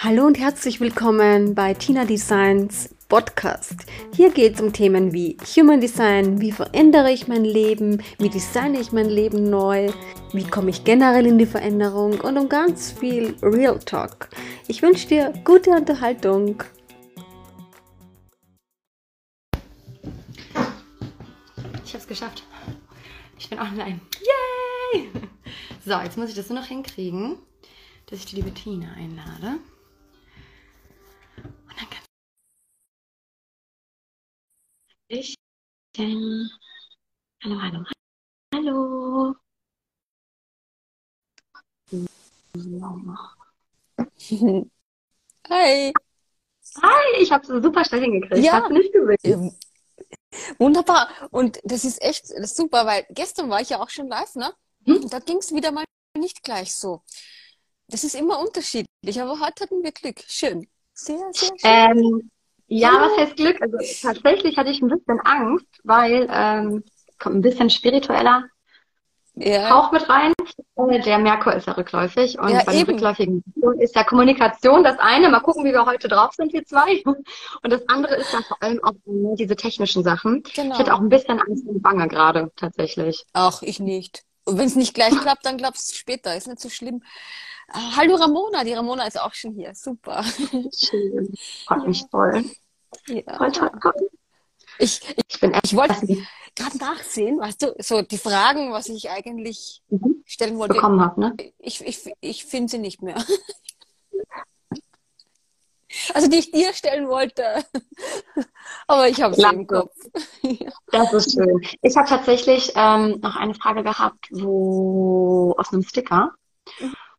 Hallo und herzlich willkommen bei Tina Designs Podcast. Hier geht es um Themen wie Human Design, wie verändere ich mein Leben, wie designe ich mein Leben neu, wie komme ich generell in die Veränderung und um ganz viel Real Talk. Ich wünsche dir gute Unterhaltung. Ich habe es geschafft. Ich bin online. Yay! So, jetzt muss ich das nur noch hinkriegen, dass ich die liebe Tina einlade. Ich. Ähm, hallo, hallo, hallo. Hi! Hi, ich habe es super schnell hingekriegt. Ja. Du nicht gesehen? Ähm, Wunderbar. Und das ist echt das ist super, weil gestern war ich ja auch schon live, ne? Hm? Da ging es wieder mal nicht gleich so. Das ist immer unterschiedlich, aber heute hatten wir Glück. Schön. Sehr, sehr schön. Ähm, ja, Hallo. was heißt Glück? Also tatsächlich hatte ich ein bisschen Angst, weil ähm, kommt ein bisschen spiritueller ja. Hauch mit rein. Äh, Der Merkur ist ja rückläufig und Ja, bei den eben. rückläufigen ist ja Kommunikation das eine. Mal gucken, wie wir heute drauf sind, wir zwei. Und das andere ist dann vor allem auch äh, diese technischen Sachen. Genau. Ich hätte auch ein bisschen Angst und Bange gerade, tatsächlich. Ach, ich nicht. Und wenn es nicht gleich klappt, dann klappt es später. Ist nicht so schlimm. Ah, hallo Ramona, die Ramona ist auch schon hier. Super. Schön. Freut mich voll. Ja. Toll, toll, toll. Ich, ich, Ich bin echt. ich wollte gerade nachsehen, weißt du, so die Fragen, was ich eigentlich Mhm. stellen wollte. bekommen habe, ne? Ich, ich, ich finde sie nicht mehr. Also die ich dir stellen wollte. Aber ich habe sie im. Kopf. Ja. Das ist schön. Ich habe tatsächlich ähm, noch eine Frage gehabt, wo aus einem Sticker.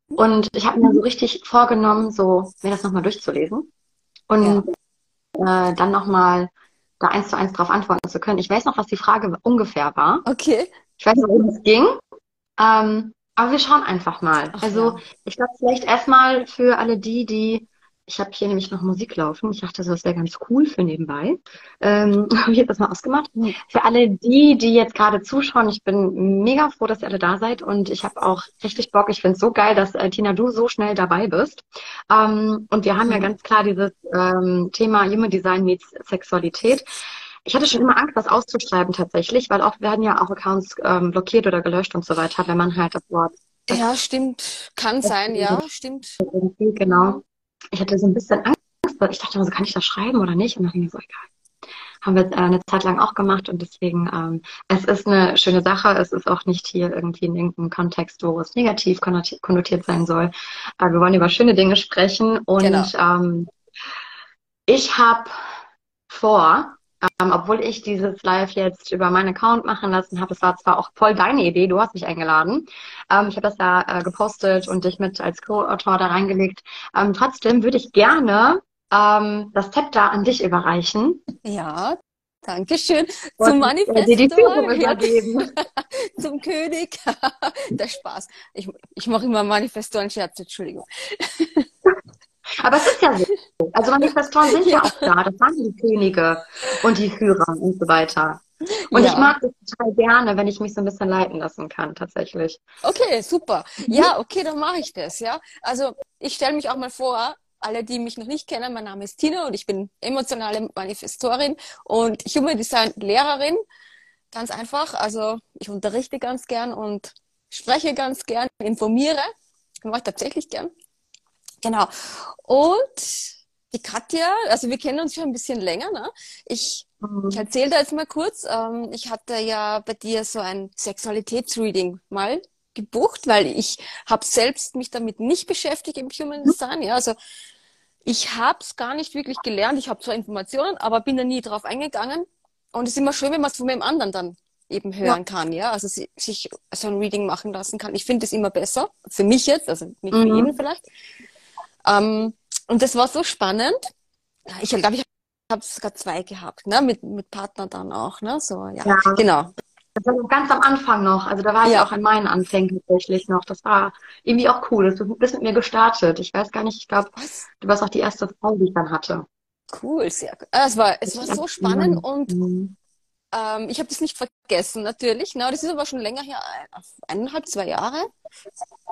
Und ich habe mir so richtig vorgenommen, so mir das nochmal durchzulesen und äh, dann nochmal da eins zu eins drauf antworten zu können. Ich weiß noch, was die Frage ungefähr war. Okay. Ich weiß nicht, worum es ging. Ähm, aber wir schauen einfach mal. Ach also ja. ich glaube vielleicht erstmal für alle die, die ich habe hier nämlich noch Musik laufen. Ich dachte, das wäre ganz cool für nebenbei. Ähm, habe ich jetzt das mal ausgemacht. Hm. Für alle die, die jetzt gerade zuschauen, ich bin mega froh, dass ihr alle da seid und ich habe auch richtig Bock. Ich finde es so geil, dass äh, Tina, du so schnell dabei bist. Ähm, und wir haben ja Mhm. ganz klar dieses ähm, Thema Human Design meets Sexualität. Ich hatte schon immer Angst, das auszuschreiben tatsächlich, weil oft werden ja auch Accounts ähm, blockiert oder gelöscht und so weiter, wenn man halt das Wort Ja, stimmt. Kann sein, ja, stimmt. genau. Ich hatte so ein bisschen Angst, weil ich dachte so, kann ich das schreiben oder nicht? Und dann dachte ich mir so, egal. Haben wir äh, eine Zeit lang auch gemacht und deswegen, ähm, es ist eine schöne Sache. Es ist auch nicht hier irgendwie in irgendeinem Kontext, wo es negativ konnoti- konnotiert sein soll. Aber wir wollen über schöne Dinge sprechen und Genau. ähm, ich habe vor, ähm, obwohl ich dieses Live jetzt über meinen Account machen lassen habe, es war zwar auch voll deine Idee, du hast mich eingeladen. Ähm, ich habe das ja äh, gepostet und dich mit als Co-Autor da reingelegt. Ähm, trotzdem würde ich gerne ähm, das Zepter an dich überreichen Ja, danke schön. und Zum äh, Manifestor, übergeben. zum König. Der Spaß. Ich, ich mache immer Manifestoren-Scherze, Entschuldigung. Aber es ist ja so. Also Manifestoren sind ja. auch da. Das waren die Könige und die Führer und so weiter. Und Ja. ich mag das total gerne, wenn ich mich so ein bisschen leiten lassen kann, tatsächlich. Okay, super. Ja, okay, dann mache ich das, ja. Also ich stelle mich auch mal vor, alle, die mich noch nicht kennen, mein Name ist Tina und ich bin emotionale Manifestorin und Human Design Lehrerin. Ganz einfach. Also ich unterrichte ganz gern und spreche ganz gern, informiere. Mache ich tatsächlich gern. Genau. Und die Katja, also wir kennen uns schon ein bisschen länger, ne? Ich ich erzähle da jetzt mal kurz. Ähm, ich hatte ja bei dir so ein Sexualitätsreading mal gebucht, weil ich habe selbst mich damit nicht beschäftigt im Human Design. Ja, also ich habe es gar nicht wirklich gelernt. Ich habe zwar Informationen, aber bin da nie drauf eingegangen. Und es ist immer schön, wenn man es von dem anderen dann eben hören kann, ja, also si- sich so ein Reading machen lassen kann. Ich finde es immer besser, für mich jetzt, also nicht für Mhm. jeden vielleicht. Ähm, und das war so spannend. Ich glaube, ich habe sogar zwei gehabt, ne, mit, mit Partner dann auch, ne, so, ja, Ja. genau. Das war ganz am Anfang noch. Also da war ich Ja. auch in meinen Anfängen tatsächlich noch. Das war irgendwie auch cool. Du bist mit mir gestartet. Ich weiß gar nicht, ich glaube, du warst auch die erste Frau, die ich dann hatte. Cool, sehr gut. Äh, Es war, es war so spannend und Mhm. ähm, ich habe das nicht vergessen, natürlich. Na, das ist aber schon länger her, ein- eineinhalb, zwei Jahre,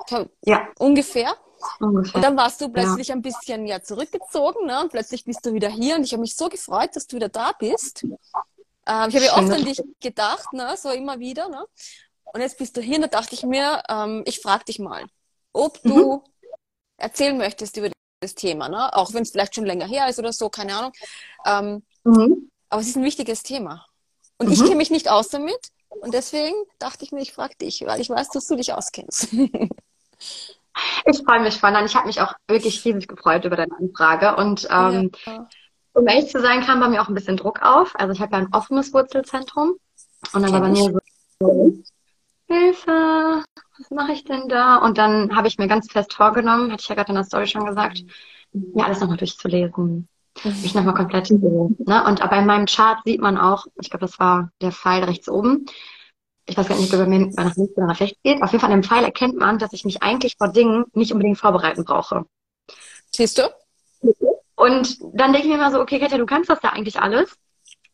Ich Ja. ungefähr. Ungefähr. Und dann warst du plötzlich ja. ein bisschen ja zurückgezogen, ne? Und plötzlich bist du wieder hier und ich habe mich so gefreut, dass du wieder da bist. Ähm, ich habe ja oft an dich gedacht, ne? So immer wieder, ne? Und jetzt bist du hier und da dachte ich mir, ähm, ich frage dich mal, ob du mhm. erzählen möchtest über das Thema, ne? Auch wenn es vielleicht schon länger her ist oder so, keine Ahnung. Ähm, mhm. Aber es ist ein wichtiges Thema. Und mhm. ich kenne mich nicht aus damit. Und deswegen dachte ich mir, ich frage dich, weil ich weiß, dass du dich auskennst. ich freue mich voll. Ich habe mich auch wirklich riesig gefreut über deine Anfrage. Und ähm, ja. um ehrlich zu sein, kam bei mir auch ein bisschen Druck auf. Also ich habe ja ein offenes Wurzelzentrum. Und dann war bei mir so, Hilfe, was mache ich denn da? Und dann habe ich mir ganz fest vorgenommen, hatte ich ja gerade in der Story schon gesagt, mir alles nochmal durchzulesen. Mich nochmal komplett ne? Und bei meinem Chart sieht man auch, ich glaube, das war der Pfeil rechts oben. Ich weiß gar nicht, ob er mir nach links oder nach rechts geht. Auf jeden Fall an dem Pfeil erkennt man, dass ich mich eigentlich vor Dingen nicht unbedingt vorbereiten brauche. Siehst du? Und dann denke ich mir immer so, okay, Katja, du kannst das ja eigentlich alles.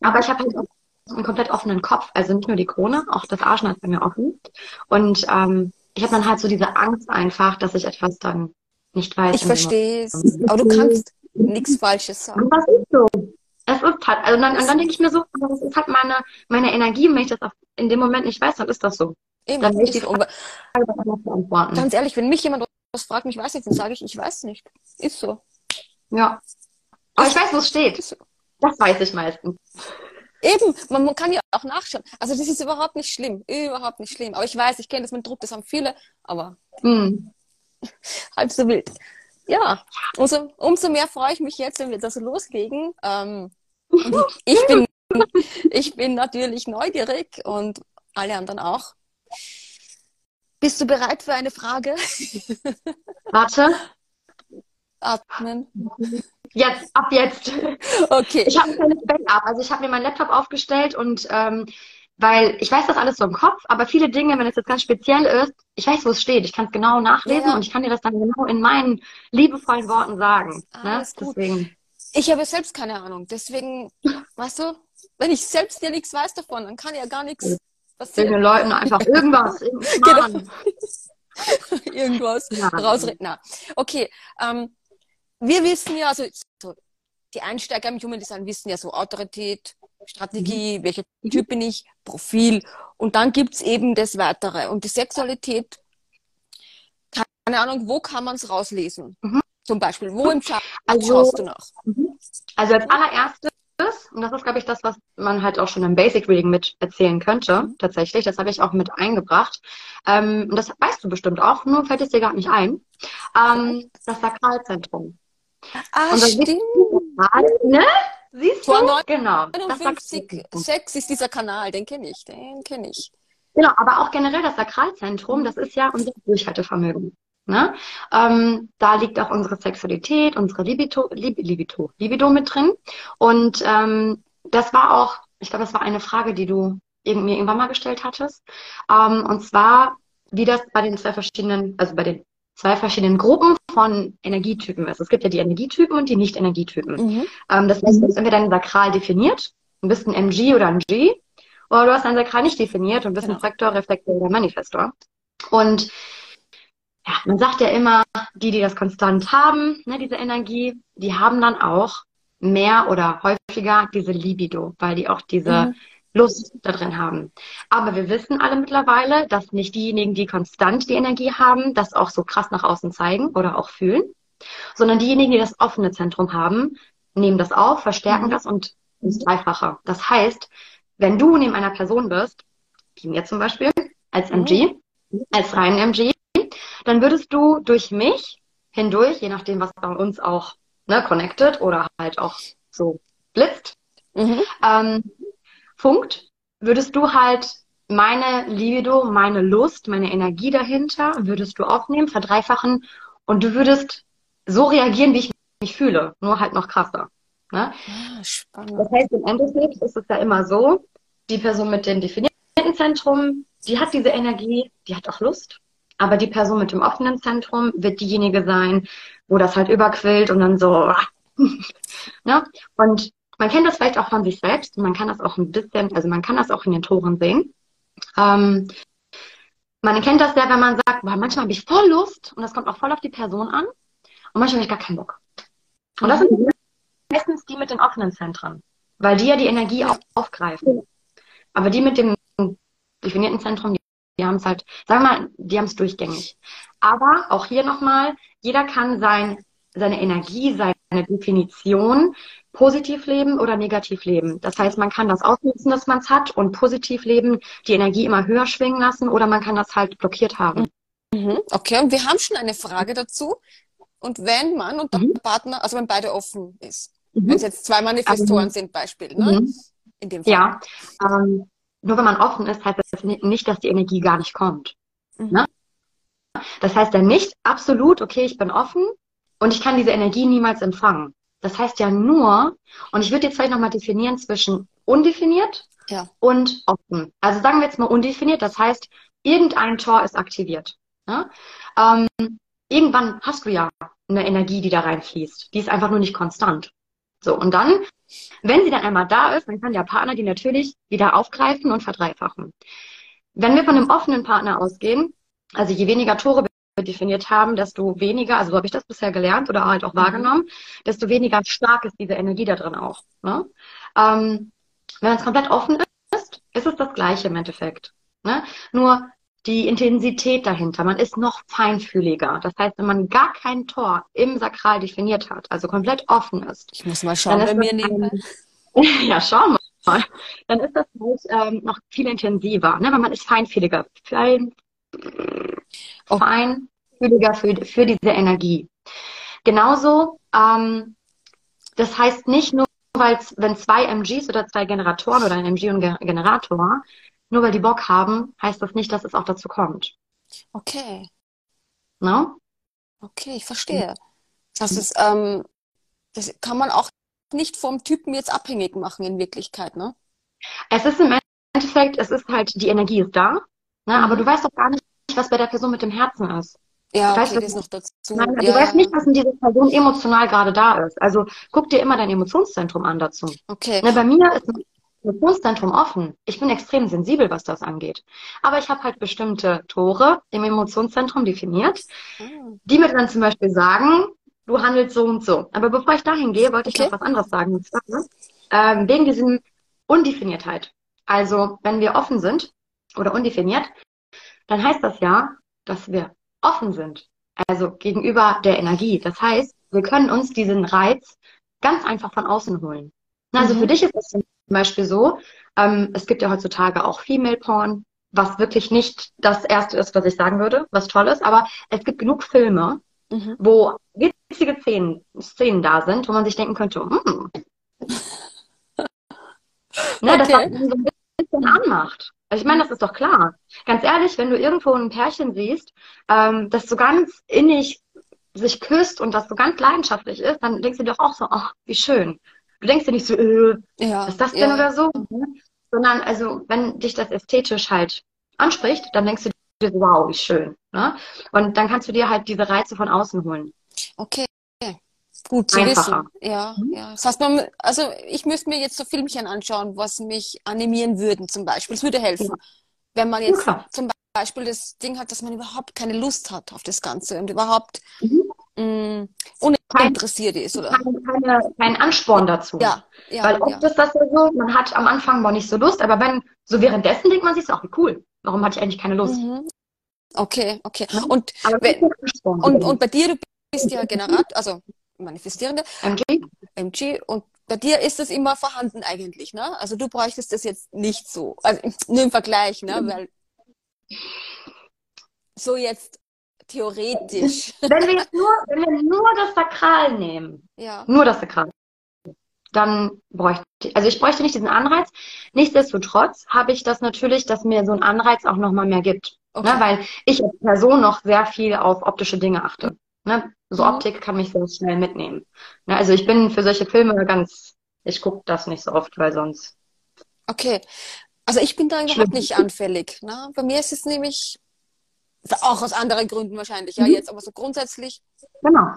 Aber ich habe halt auch einen komplett offenen Kopf. Also nicht nur die Krone, auch das Arschen ist bei mir offen. Und ähm, ich habe dann halt so diese Angst einfach, dass ich etwas dann nicht weiß. Ich verstehe es. Aber du kannst nichts Falsches sagen. Das ist so. Es ist halt, also dann, und dann denke ich mir so, das ist halt meine, meine Energie, wenn ich das in dem Moment nicht weiß, dann ist das so. Eben, dann ich die Frage, beantworten. Ganz ehrlich, wenn mich jemand was fragt, mich weiß nicht, dann sage ich, ich weiß nicht. Ist so. Ja. Aber ich weiß, wo es steht. So. Das weiß ich meistens. Eben, man, man, kann ja auch nachschauen. Also das ist überhaupt nicht schlimm. Überhaupt nicht schlimm. Aber ich weiß, ich kenne das mit Druck, das haben viele, aber mm. halb so wild. Ja, umso, umso mehr freue ich mich jetzt, wenn wir das loslegen. Ähm, ich, bin, ich bin natürlich neugierig und alle anderen auch. Bist du bereit für eine Frage? Warte. Atmen. Jetzt, ab jetzt. Okay. Ich habe ein Backup. Also ich habe mir meinen Laptop aufgestellt und ähm, weil ich weiß das alles so im Kopf, aber viele Dinge, wenn es jetzt ganz speziell ist, ich weiß, wo es steht. Ich kann es genau nachlesen ja. und ich kann dir das dann genau in meinen liebevollen Worten sagen. Ah, ne? Deswegen. Ich habe selbst keine Ahnung. Deswegen, weißt du, wenn ich selbst dir nichts weiß davon, dann kann ja gar nichts passieren. Den Leuten einfach irgendwas. genau. irgendwas ja. rausreden. Okay. Ähm, wir wissen ja, also so, die Einsteiger im Human Design wissen ja so Autorität, Strategie, mhm. welcher Typ bin ich, Profil. Und dann gibt's eben das Weitere. Und die Sexualität, keine Ahnung, wo kann man es rauslesen? Mhm. Zum Beispiel, wo im Chart also, schaust du nach? Mhm. Also als allererstes, und das ist, glaube ich, das, was man halt auch schon im Basic Reading mit erzählen könnte, mhm. tatsächlich, das habe ich auch mit eingebracht. Ähm, und das weißt du bestimmt auch, nur fällt es dir gar nicht ein. Ähm, das Sakralzentrum. Ah, stimmt. ne? Siehst du? Genau. 59, 6 ist dieser Kanal, den kenne ich, den kenne ich. Genau, aber auch generell das Sakralzentrum, das ist ja unser Durchhaltevermögen. Ne? Ähm, da liegt auch unsere Sexualität, unsere Libido, Lib Libido, Libido mit drin. Und ähm, das war auch, ich glaube, das war eine Frage, die du mir irgendwann mal gestellt hattest. Ähm, und zwar, wie das bei den zwei verschiedenen, also bei den zwei verschiedenen Gruppen von Energietypen ist. Es gibt ja die Energietypen und die Nicht-Energietypen. Mhm. Ähm, das heißt, du bist entweder ein Sakral definiert und bist ein MG oder ein G, oder du hast ein Sakral nicht definiert und bist genau. ein Fraktor, Reflektor oder Manifestor. Und ja, man sagt ja immer, die, die das konstant haben, ne, diese Energie, die haben dann auch mehr oder häufiger diese Libido, weil die auch diese mhm. Lust da drin haben. Aber wir wissen alle mittlerweile, dass nicht diejenigen, die konstant die Energie haben, das auch so krass nach außen zeigen oder auch fühlen, sondern diejenigen, die das offene Zentrum haben, nehmen das auf, verstärken mhm. das und ins Dreifache. Das heißt, wenn du neben einer Person bist, wie mir zum Beispiel, als MG, mhm. als reinen MG, dann würdest du durch mich hindurch, je nachdem, was bei uns auch ne, connected oder halt auch so blitzt, mhm. ähm, funkt, würdest du halt meine Libido, meine Lust, meine Energie dahinter, würdest du aufnehmen, verdreifachen und du würdest so reagieren, wie ich mich fühle, nur halt noch krasser. Ne? Ah, spannend. Das heißt, im Endeffekt ist es ja immer so, die Person mit dem definierten Zentrum, die hat diese Energie, die hat auch Lust, aber die Person mit dem offenen Zentrum wird diejenige sein, wo das halt überquillt und dann so, ne? Und man kennt das vielleicht auch von sich selbst. Man kann das auch ein bisschen, also man kann das auch in den Toren sehen. Ähm, man kennt das ja, wenn man sagt, boah, manchmal habe ich voll Lust und das kommt auch voll auf die Person an und manchmal habe ich gar keinen Bock. Und das sind meistens die mit den offenen Zentren, weil die ja die Energie ja. aufgreifen. Aber die mit dem definierten Zentrum, die, haben es halt, sagen wir mal, die haben es durchgängig. Aber auch hier nochmal, jeder kann sein, seine Energie, seine Definition positiv leben oder negativ leben. Das heißt, man kann das ausnutzen, dass man es hat und positiv leben, die Energie immer höher schwingen lassen oder man kann das halt blockiert haben. Mhm. Okay, und wir haben schon eine Frage dazu. Und wenn Mann und mhm. Partner, also wenn beide offen ist, mhm. wenn es jetzt zwei Manifestoren also, sind, Beispiel, ne? Mhm. In dem Fall. Ja, ähm, nur wenn man offen ist, heißt das nicht, dass die Energie gar nicht kommt. Mhm. Ne? Das heißt ja nicht absolut, okay, ich bin offen und ich kann diese Energie niemals empfangen. Das heißt ja nur, und ich würde jetzt vielleicht nochmal definieren zwischen undefiniert ja. und offen. Also sagen wir jetzt mal undefiniert, das heißt, irgendein Tor ist aktiviert. Ne? Ähm, irgendwann hast du ja eine Energie, die da reinfließt. Die ist einfach nur nicht konstant. So, und dann, wenn sie dann einmal da ist, dann kann der Partner die natürlich wieder aufgreifen und verdreifachen. Wenn wir von einem offenen Partner ausgehen, also je weniger Tore wir definiert haben, desto weniger, also so habe ich das bisher gelernt oder halt auch mhm. wahrgenommen, desto weniger stark ist diese Energie da drin auch. Ne? Ähm, wenn es komplett offen ist, ist es das Gleiche im Endeffekt. Ne? Nur die Intensität dahinter. Man ist noch feinfühliger. Das heißt, wenn man gar kein Tor im Sakral definiert hat, also komplett offen ist. Ich muss mal schauen bei mir nehmen. ja, schau mal. Dann ist das halt ähm, noch viel intensiver, ne? weil man ist feinfühliger. Fein, oh. feinfühliger für, für diese Energie. Genauso, ähm, das heißt nicht nur, weil wenn zwei MGs oder zwei Generatoren oder ein MG und Generator nur weil die Bock haben, heißt das nicht, dass es auch dazu kommt. Okay. No? Okay, ich verstehe. Das ist, ähm, das kann man auch nicht vom Typen jetzt abhängig machen in Wirklichkeit, ne? Es ist im Endeffekt, es ist halt, die Energie ist da, ne? Mhm. aber du weißt doch gar nicht, was bei der Person mit dem Herzen ist. Ja, du okay, das noch dazu. Nein, ja. Du weißt nicht, was in dieser Person emotional gerade da ist. Also guck dir immer dein Emotionszentrum an dazu. Okay. Ne, bei mir ist Emotionszentrum offen. Ich bin extrem sensibel, was das angeht. Aber ich habe halt bestimmte Tore im Emotionszentrum definiert, mhm. die mir dann zum Beispiel sagen, du handelst so und so. Aber bevor ich dahin gehe, wollte okay. ich noch was anderes sagen. Ähm, wegen diesem Undefiniertheit. Also, wenn wir offen sind oder undefiniert, dann heißt das ja, dass wir offen sind. Also gegenüber der Energie. Das heißt, wir können uns diesen Reiz ganz einfach von außen holen. Also mhm. für dich ist es zum Beispiel so, ähm, es gibt ja heutzutage auch Female Porn, was wirklich nicht das erste ist, was ich sagen würde, was toll ist, aber es gibt genug Filme, mhm. wo witzige Szenen, Szenen da sind, wo man sich denken könnte, hm. ne, okay. das so ein bisschen anmacht. Also ich meine, das ist doch klar. Ganz ehrlich, wenn du irgendwo ein Pärchen siehst, ähm, das so ganz innig sich küsst und das so ganz leidenschaftlich ist, dann denkst du dir doch auch so, ach, wie schön. Du denkst dir nicht so, äh, ja, was ist das denn ja. oder so? Mhm. Sondern also, wenn dich das ästhetisch halt anspricht, dann denkst du dir, wow, wie schön. Ne? Und dann kannst du dir halt diese Reize von außen holen. Okay. Gut zu Einfacher. wissen. Ja, mhm. ja. Das heißt, man, also ich müsste mir jetzt so Filmchen anschauen, was mich animieren würden, zum Beispiel. Das würde helfen. Ja. Wenn man jetzt ja, zum Beispiel das Ding hat, dass man überhaupt keine Lust hat auf das Ganze und überhaupt mhm. Mh, uninteressiert ist, oder? Keine, keine, kein Ansporn dazu. Ja, ja Weil oft ja. ist das ja so, man hat am Anfang mal nicht so Lust, aber wenn, so währenddessen denkt man sich, auch wie cool. Warum hatte ich eigentlich keine Lust? Mhm. Okay, okay. Und, wenn, und, und bei dir, du bist ja Generat, also Manifestierende. MG. MG. Und bei dir ist das immer vorhanden eigentlich, ne? Also du bräuchtest das jetzt nicht so. Also nur im Vergleich, ne? Mhm. Weil so jetzt theoretisch. Wenn wir nur, wenn wir nur das Sakral nehmen, ja. nur das Sakral, dann bräuchte ich, also ich bräuchte nicht diesen Anreiz. Nichtsdestotrotz habe ich das natürlich, dass mir so ein Anreiz auch nochmal mehr gibt. Ne? Okay. Ne? Weil ich als Person noch sehr viel auf optische Dinge achte. Ne? So mhm. Optik kann mich sehr schnell mitnehmen. Ne? Also ich bin für solche Filme ganz, ich gucke das nicht so oft, weil sonst. Okay. Also ich bin da überhaupt nicht anfällig. Ne? Bei mir ist es nämlich auch aus anderen Gründen wahrscheinlich, ja, mhm. jetzt, aber so grundsätzlich. Genau.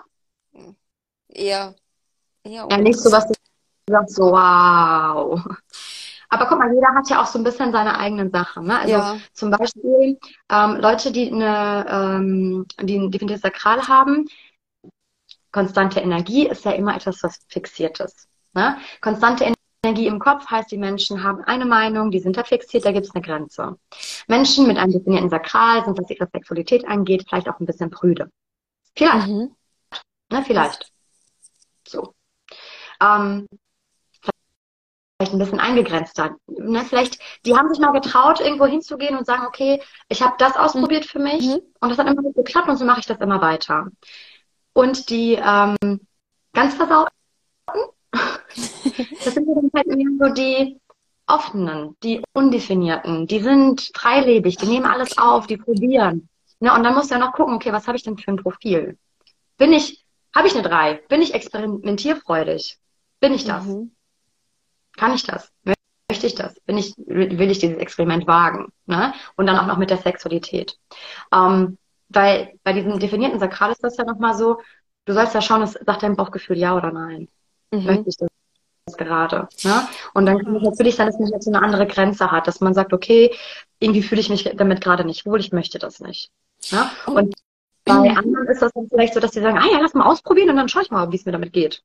Eher. eher ja, nicht so was du sagst, wow. Aber guck mal, jeder hat ja auch so ein bisschen seine eigenen Sachen. Ne? Also Ja. zum Beispiel ähm, Leute, die eine, ähm, die ein definiertes Sakral haben, konstante Energie ist ja immer etwas, was Fixiertes. Ne? Konstante Energie im Kopf heißt, die Menschen haben eine Meinung, die sind da fixiert, da gibt es eine Grenze. Menschen mit einem definierten Sakral sind, was ihre Sexualität angeht, vielleicht auch ein bisschen prüde. Vielleicht, Mhm. ne? Vielleicht. So. Ähm, vielleicht ein bisschen eingegrenzter. Ne? Vielleicht, die haben sich mal getraut, irgendwo hinzugehen und sagen, okay, ich habe das ausprobiert für mich Mhm. und das hat immer gut geklappt und so mache ich das immer weiter. Und die ähm, ganz versauten, das sind dann halt mehr so die offenen, die undefinierten, die sind freilebig, die nehmen alles auf, die probieren. Ne? Und dann musst du ja noch gucken, okay, was habe ich denn für ein Profil? Bin ich, habe ich eine drei? Bin ich experimentierfreudig? Bin ich das? Mhm. Kann ich das? Möchte ich das? Bin ich, will ich dieses Experiment wagen? Ne? Und dann auch noch mit der Sexualität. Ähm, weil bei diesem definierten Sakral ist das ja nochmal so, du sollst ja schauen, es sagt dein Bauchgefühl ja oder nein. Mhm. Möchte ich das gerade? Ne? Und dann kann es natürlich sein, dass man jetzt so eine andere Grenze hat, dass man sagt, okay, irgendwie fühle ich mich damit gerade nicht wohl, ich möchte das nicht. Ne? Und bei anderen ist das dann vielleicht so, dass die sagen, ah ja, lass mal ausprobieren und dann schaue ich mal, wie es mir damit geht.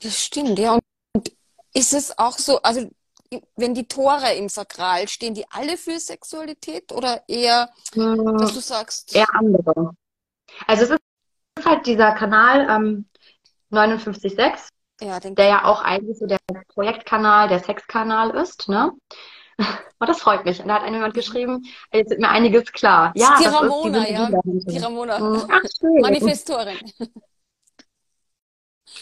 Das stimmt, ja. Und, und ist es auch so, also wenn die Tore im Sakral stehen, die alle für Sexualität oder eher, Hm. dass du sagst, eher andere. Also es ist halt dieser Kanal ähm, 59.6, ja, der ja auch eigentlich so der Projektkanal, der Sexkanal ist, ne? Oh, das freut mich. Und da hat jemand geschrieben, jetzt wird mir einiges klar. Ja, die das ist Ramona, die ja, die Ramona, Hm, Ach, schön. Manifestorin.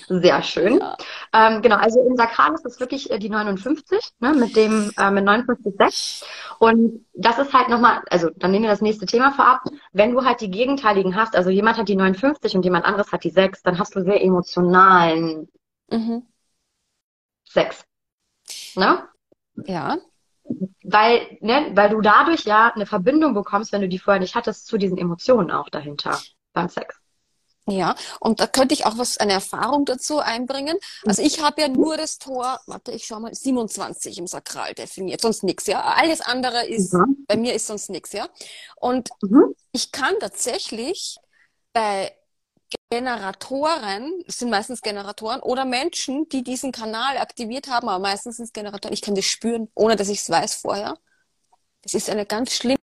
Sehr schön. Ja. Ähm, genau, also im Sakral ist es wirklich äh, die 59, ne, mit dem, äh, mit 59,6. Und das ist halt nochmal, also dann nehmen wir das nächste Thema vorab. Wenn du halt die Gegenteiligen hast, also jemand hat die 59 und jemand anderes hat die 6, dann hast du sehr emotionalen Mhm. Sex. Ne? Ja, Weil, ne, weil du dadurch ja eine Verbindung bekommst, wenn du die vorher nicht hattest, zu diesen Emotionen auch dahinter beim Sex. ja. Und da könnte ich auch was, eine Erfahrung dazu einbringen. Also ich habe ja nur das Tor, warte, ich schau mal, 27 im Sakral definiert, sonst nichts, ja. Alles andere ist, Mhm. bei mir ist sonst nichts, ja. Und Mhm. ich kann tatsächlich bei Generatoren, es sind meistens Generatoren oder Menschen, die diesen Kanal aktiviert haben, aber meistens sind es Generatoren, ich kann das spüren, ohne dass ich es weiß vorher. Das ist eine ganz schlimme,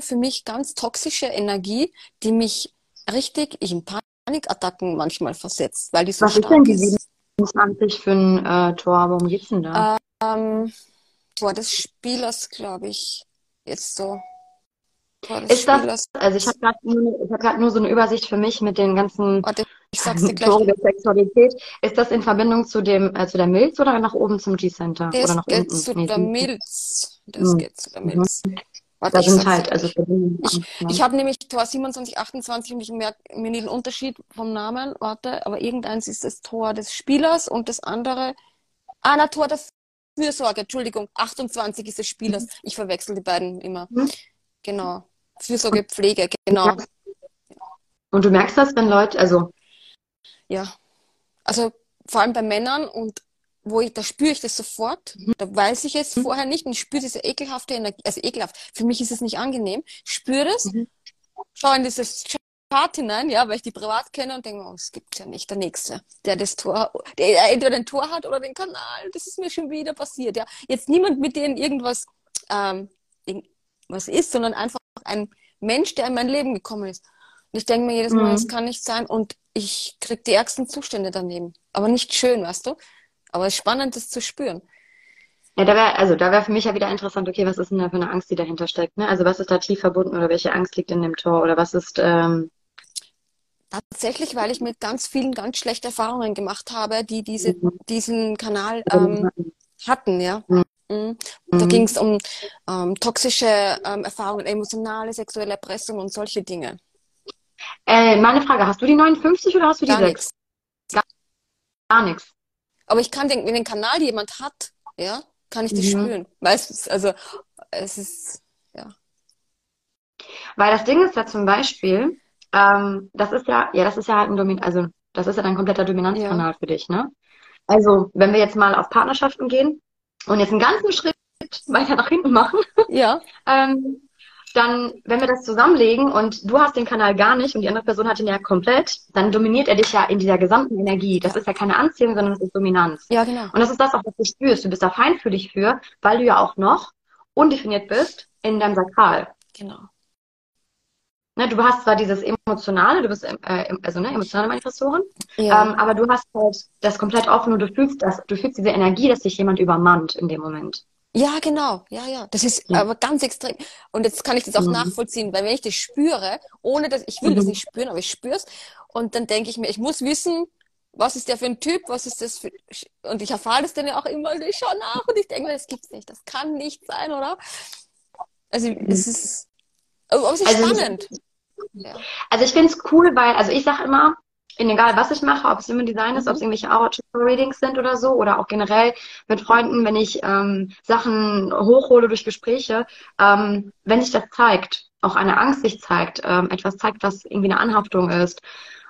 für mich ganz toxische Energie, die mich richtig in Panikattacken manchmal versetzt, weil die so Was ist denn stark die ist. 27 für ein äh, Tor? Worum geht's denn da? Ähm, Tor des Spielers, glaube ich, jetzt so. Ist das-. Also ich habe gerade nur, ich hab nur so eine Übersicht für mich mit den ganzen Warte, ich sag's dir gleich. Tore der Sexualität. Ist das in Verbindung zu dem, äh, zu der Milz oder nach oben zum G-Center? Das Oder nach geht unten? zu Nee, der Milz. Das Mhm. geht zu der Milz. Warte, Da ich sind halt, also Verbindungen. Ich habe nämlich Tor 27, 28 und ich merke mir den Unterschied vom Namen. Warte, aber irgendeins ist das Tor des Spielers und das andere. Ah, na, Tor der Fürsorge, Entschuldigung. 28 ist des Spielers. Ich verwechsel die beiden immer. Mhm. Genau. Fürsorge, Pflege, genau. Und du merkst das, wenn Leute, also Ja. Also vor allem bei Männern und wo ich, da spüre ich das sofort. Da weiß ich es vorher nicht und spüre diese ekelhafte Energie, also ekelhaft. Für mich ist es nicht angenehm. Spüre das, Mhm. schaue in dieses Chart hinein, ja, weil ich die privat kenne und denke, oh, das gibt's ja nicht. Der Nächste, der das Tor, der entweder den Tor hat oder den Kanal. Das ist mir schon wieder passiert, ja. Jetzt niemand, mit denen irgendwas, ähm, was ist, sondern einfach ein Mensch, der in mein Leben gekommen ist. Und ich denke mir jedes Mal, Mhm. das kann nicht sein. Und ich krieg die ärgsten Zustände daneben. Aber nicht schön, weißt du? Aber es ist spannend, das zu spüren. ja, da wäre, also da wäre für mich ja wieder interessant, okay, was ist denn da für eine Angst, die dahinter steckt, ne? Also was ist da tief verbunden oder welche Angst liegt in dem Tor oder was ist, ähm, Tatsächlich, weil ich mit ganz vielen ganz schlechte Erfahrungen gemacht habe, die diese, Mhm. diesen Kanal ähm, hatten, ja. Mhm. Mhm. Da Mhm. ging es um ähm, toxische ähm, Erfahrungen, emotionale, sexuelle Erpressung und solche Dinge. äh, meine Frage, hast du die 59 oder hast du die Gar 6? nichts. Gar nichts. Aber ich kann den, wenn den Kanal jemand hat, ja, kann ich das Mhm. spüren. Meistens, also es ist, Weil das Ding ist ja zum Beispiel, ähm, das ist ja, ja, das ist ja halt ein Domin, also das ist ja dein kompletter Dominanzkanal für dich, ne? Also, wenn wir jetzt mal auf Partnerschaften gehen, und jetzt einen ganzen Schritt weiter nach hinten machen, Ja. ähm, dann, wenn wir das zusammenlegen und du hast den Kanal gar nicht und die andere Person hat ihn ja komplett, dann dominiert er dich ja in dieser gesamten Energie. Das ist ja keine Anziehung, sondern das ist Dominanz. Ja, genau. Und das ist das auch, was du spürst. Du bist da feinfühlig für, weil du ja auch noch undefiniert bist in deinem Sakral. Genau. Ne, du hast zwar dieses emotionale, du bist äh, also ne, emotionale Manifestoren, Ja. ähm, aber du hast halt das komplett offen und du fühlst das, du fühlst diese Energie, dass dich jemand übermannt in dem Moment. Ja, genau. Ja, ja. Das ist Ja. aber ganz extrem. Und jetzt kann ich das auch Mhm. nachvollziehen, weil wenn ich das spüre, ohne dass ich will das Mhm. nicht spüren, aber ich spüre es, und dann denke ich mir, ich muss wissen, was ist der für ein Typ, was ist das für, und ich erfahre das dann ja auch immer, und ich schaue nach und ich denke mir, das gibt's nicht, das kann nicht sein, oder? Also, es ist, aber es ist Also- spannend. Ja. Also ich finde es cool, weil, also ich sage immer, egal was ich mache, ob es Human Design ist, Mhm. ob es irgendwelche Aura-Readings sind oder so, oder auch generell mit Freunden, wenn ich ähm, Sachen hochhole durch Gespräche, ähm, wenn sich das zeigt, auch eine Angst sich zeigt, ähm, etwas zeigt, was irgendwie eine Anhaftung ist,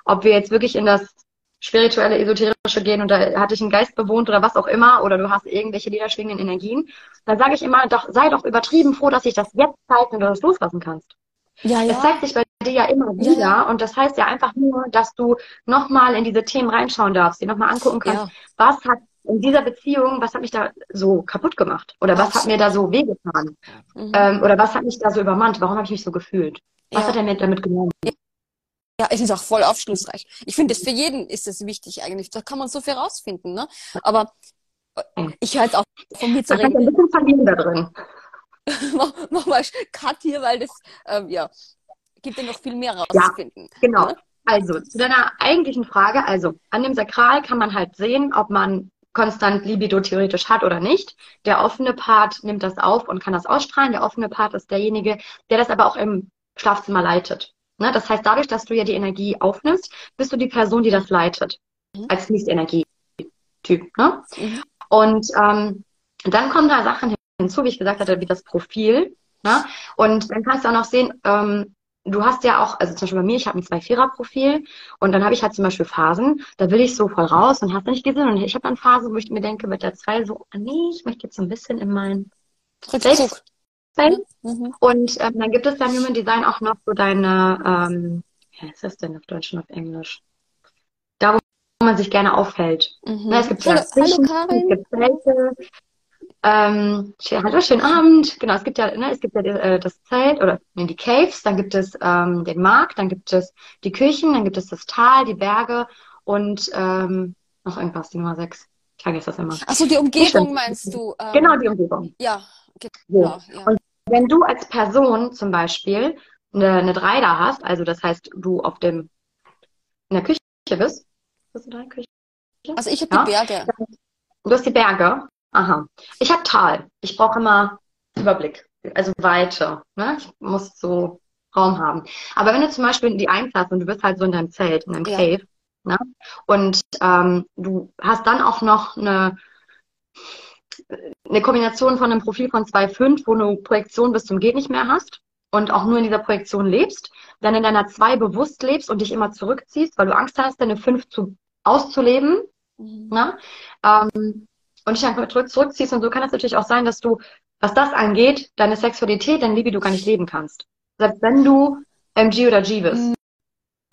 ob wir jetzt wirklich in das spirituelle, esoterische gehen und da hat dich ein Geist bewohnt oder was auch immer, oder du hast irgendwelche niederschwingenden Energien, dann sage ich immer, doch, sei doch übertrieben froh, dass sich das jetzt zeigt und du das loslassen kannst. Ja, Es ja. zeigt sich bei dir ja immer wieder ja. und das heißt ja einfach nur, dass du nochmal in diese Themen reinschauen darfst, dir nochmal angucken kannst, Ja. was hat in dieser Beziehung, was hat mich da so kaputt gemacht oder was hat mir da so wehgetan Mhm. ähm, oder was hat mich da so übermannt, warum habe ich mich so gefühlt, was hat er mir damit genommen? Ja, es ist auch voll aufschlussreich. Ich finde, für jeden ist es wichtig eigentlich. Da kann man so viel rausfinden, ne? Aber ich höre jetzt auch von mir zu Man kann reden. ein bisschen verlieren da drin. mach, mach mal Cut hier, weil das, ähm, ja, gibt ja noch viel mehr rauszufinden. Genau. Ne? Also, zu deiner eigentlichen Frage, also an dem Sakral kann man halt sehen, ob man konstant Libido theoretisch hat oder nicht. Der offene Part nimmt das auf und kann das ausstrahlen. Der offene Part ist derjenige, der das aber auch im Schlafzimmer leitet. Ne? Das heißt, dadurch, dass du ja die Energie aufnimmst, bist du die Person, die das leitet. Mhm. Als Fließenergie-Typ. Ne? Mhm. Und ähm, dann kommen da Sachen hinzu, wie ich gesagt hatte, wie das Profil. Ne? Und dann kannst du auch noch sehen, ähm, du hast ja auch, also zum Beispiel bei mir, ich habe ein Zwei-Vierer-Profil und dann habe ich halt zum Beispiel Phasen, da will ich so voll raus und hast du nicht gesehen. Und ich habe dann Phasen, wo ich mir denke, mit der Zwei so, ah, nee, ich möchte jetzt so ein bisschen in mein Rückzug. Space. Mhm. Und ähm, dann gibt es beim Human Design auch noch so deine, ähm, wie heißt das denn auf Deutsch und auf Englisch? Da, wo man sich gerne aufhält. Mhm. Ne, es gibt hallo, ja hallo Karin. es gibt Zelte. Ähm, hallo, schönen Abend. Genau, es gibt ja, ne, es gibt ja äh, das Zelt oder nee, die Caves, dann gibt es ähm, den Markt, dann gibt es die Kirchen, dann gibt es das Tal, die Berge und ähm, noch irgendwas, die Nummer 6. Ich vergesse das immer. Achso, die Umgebung meinst du? Ähm, Genau, die Umgebung. Ja, So. genau. Ja. Und wenn du als Person zum Beispiel eine, eine 3 da hast, also das heißt, du auf dem in der Küche bist, bist du da in der Küche? Also ich habe Ja. die Berge. Du hast die Berge. Aha. Ich habe Tal. Ich brauche immer Überblick, also Weite. Ne? Ich muss so Raum haben. Aber wenn du zum Beispiel die Eins hast und du bist halt so in deinem Zelt, in deinem Ja. Cave, ne? und ähm, du hast dann auch noch eine, eine Kombination von einem Profil von 2,5, wo du Projektion bis zum Geht nicht mehr hast und auch nur in dieser Projektion lebst, dann in deiner 2 bewusst lebst und dich immer zurückziehst, weil du Angst hast, deine 5 zu, auszuleben, Mhm. Ne? Ähm, und dich dann zurück, zurückziehst. Und so kann es natürlich auch sein, dass du, was das angeht, deine Sexualität, dein Libido gar nicht leben kannst. Selbst wenn du MG oder G bist.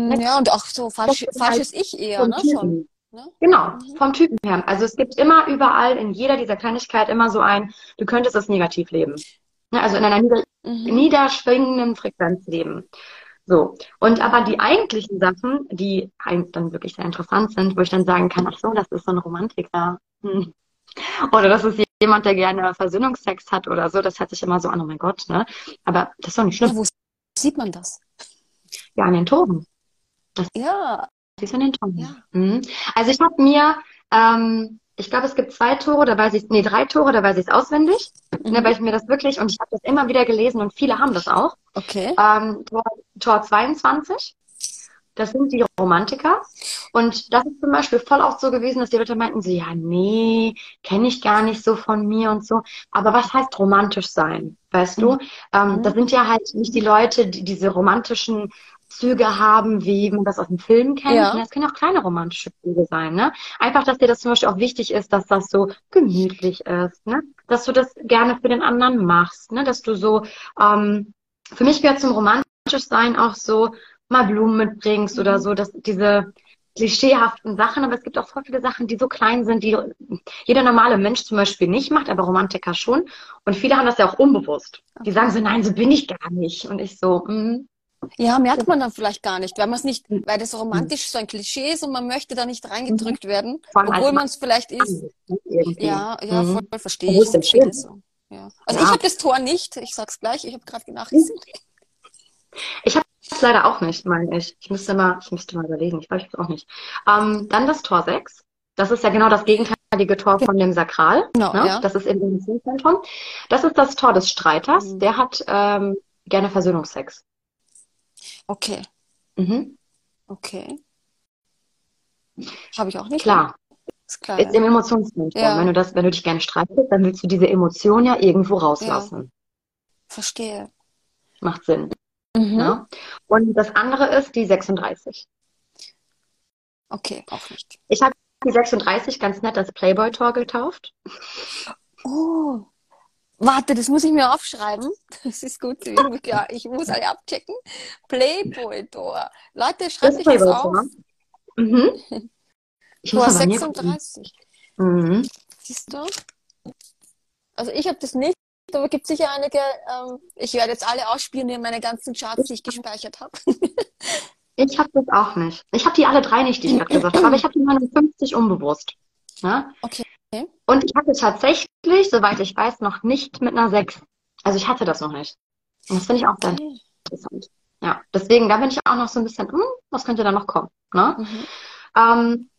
Ja, und auch so falsch, falsches Ich eher, ne? Schon. Ne? Genau, Mhm. vom Typen her. Also es gibt immer überall in jeder dieser Kleinigkeit immer so ein, du könntest es negativ leben. Also in einer nieder Mhm. niederschwingenden Frequenz leben. So. Und aber die eigentlichen Sachen, die dann wirklich sehr interessant sind, wo ich dann sagen kann, ach so, das ist so ein Romantiker. Hm. Oder das ist jemand, der gerne Versöhnungsex hat oder so, das hört sich immer so an, oh mein Gott, ne? Aber das ist doch nicht Ja, schlimm. wo sieht man das? Ja, an den Toren. Ja, Siehst du an den Toren? Ja. Mhm. Also ich habe mir, ähm, ich glaube, es gibt zwei Tore, da weiß ich, nee, drei Tore, da weiß ich es auswendig, ne, Mhm. weil ich mir das wirklich, und ich habe das immer wieder gelesen und viele haben das auch. okay. Ähm, Tor, Tor 22. Das sind die Romantiker. Und das ist zum Beispiel voll oft so gewesen, dass die Leute meinten so, ja, nee, kenne ich gar nicht so von mir und so. Aber was heißt romantisch sein? Weißt du? Ähm, Mhm. das sind ja halt nicht die Leute, die diese romantischen Züge haben, wie man das aus dem Film kennt. Ja. Ne? Das können auch kleine romantische Züge sein. Ne? Einfach, dass dir das zum Beispiel auch wichtig ist, dass das so gemütlich ist. Ne? Dass du das gerne für den anderen machst. Ne? Dass du so, ähm, für mich gehört zum romantisch sein auch so, mal Blumen mitbringst oder so, dass diese klischeehaften Sachen, aber es gibt auch voll viele Sachen, die so klein sind, die jeder normale Mensch zum Beispiel nicht macht, aber Romantiker schon. Und viele haben das ja auch unbewusst. Die sagen so, nein, so bin ich gar nicht. Und ich so, mm, Ja, merkt man dann vielleicht gar nicht, weil man es nicht, weil das romantisch so ein Klischee ist und man möchte da nicht reingedrückt werden, allem als obwohl man es vielleicht ist. irgendwie. Ja, ja, Mhm. voll verstehe ich. so. Ja. Also Ja. ich habe das Tor nicht, ich sag's gleich, ich habe gerade nachgesehen. Ich habe es leider auch nicht, meine ich. Ich müsste mal, ich müsste mal überlegen. Ich weiß es auch nicht. Ähm, dann das Tor 6. Das ist ja genau das gegenteilige Tor von dem Sakral. Genau, ne? ja. Das ist im Emotionszentrum. Das ist das Tor des Streiters. Mhm. Der hat ähm, gerne Versöhnungsex. Okay, Mhm. okay. Habe ich auch nicht. Klar. Ist klar. Ist Ja. im Emotionszentrum. Ja. Wenn du das, wenn du dich gerne streitest, dann willst du diese Emotion ja irgendwo rauslassen. Verstehe. Macht Sinn. Mhm. Ne? Und das andere ist die 36. Okay, auch nicht. Ich habe die 36 ganz nett als Playboy-Tor getauft. Oh. Warte, das muss ich mir aufschreiben. Das ist gut. Ja, ich muss alle abchecken. Playboy-Tor. Leute, schreibt euch das auf. Mhm. Ich gucken. 36. Mhm. Siehst du? Also ich habe das nicht, aber gibt sicher einige. Ähm, ich werde jetzt alle ausspielen, meine ganzen Charts, die ich gespeichert habe. Ich habe das auch nicht. Ich habe die alle drei nicht, die ich gerade gesagt habe, aber ich habe die 59 unbewusst. Ne? Okay. Und ich hatte tatsächlich, soweit ich weiß, noch nicht mit einer 6. Also ich hatte das noch nicht. Und das finde ich auch sehr Okay. interessant. Ja, deswegen, da bin ich auch noch so ein bisschen, hm, was könnte da noch kommen? Ne? Mhm. Ähm,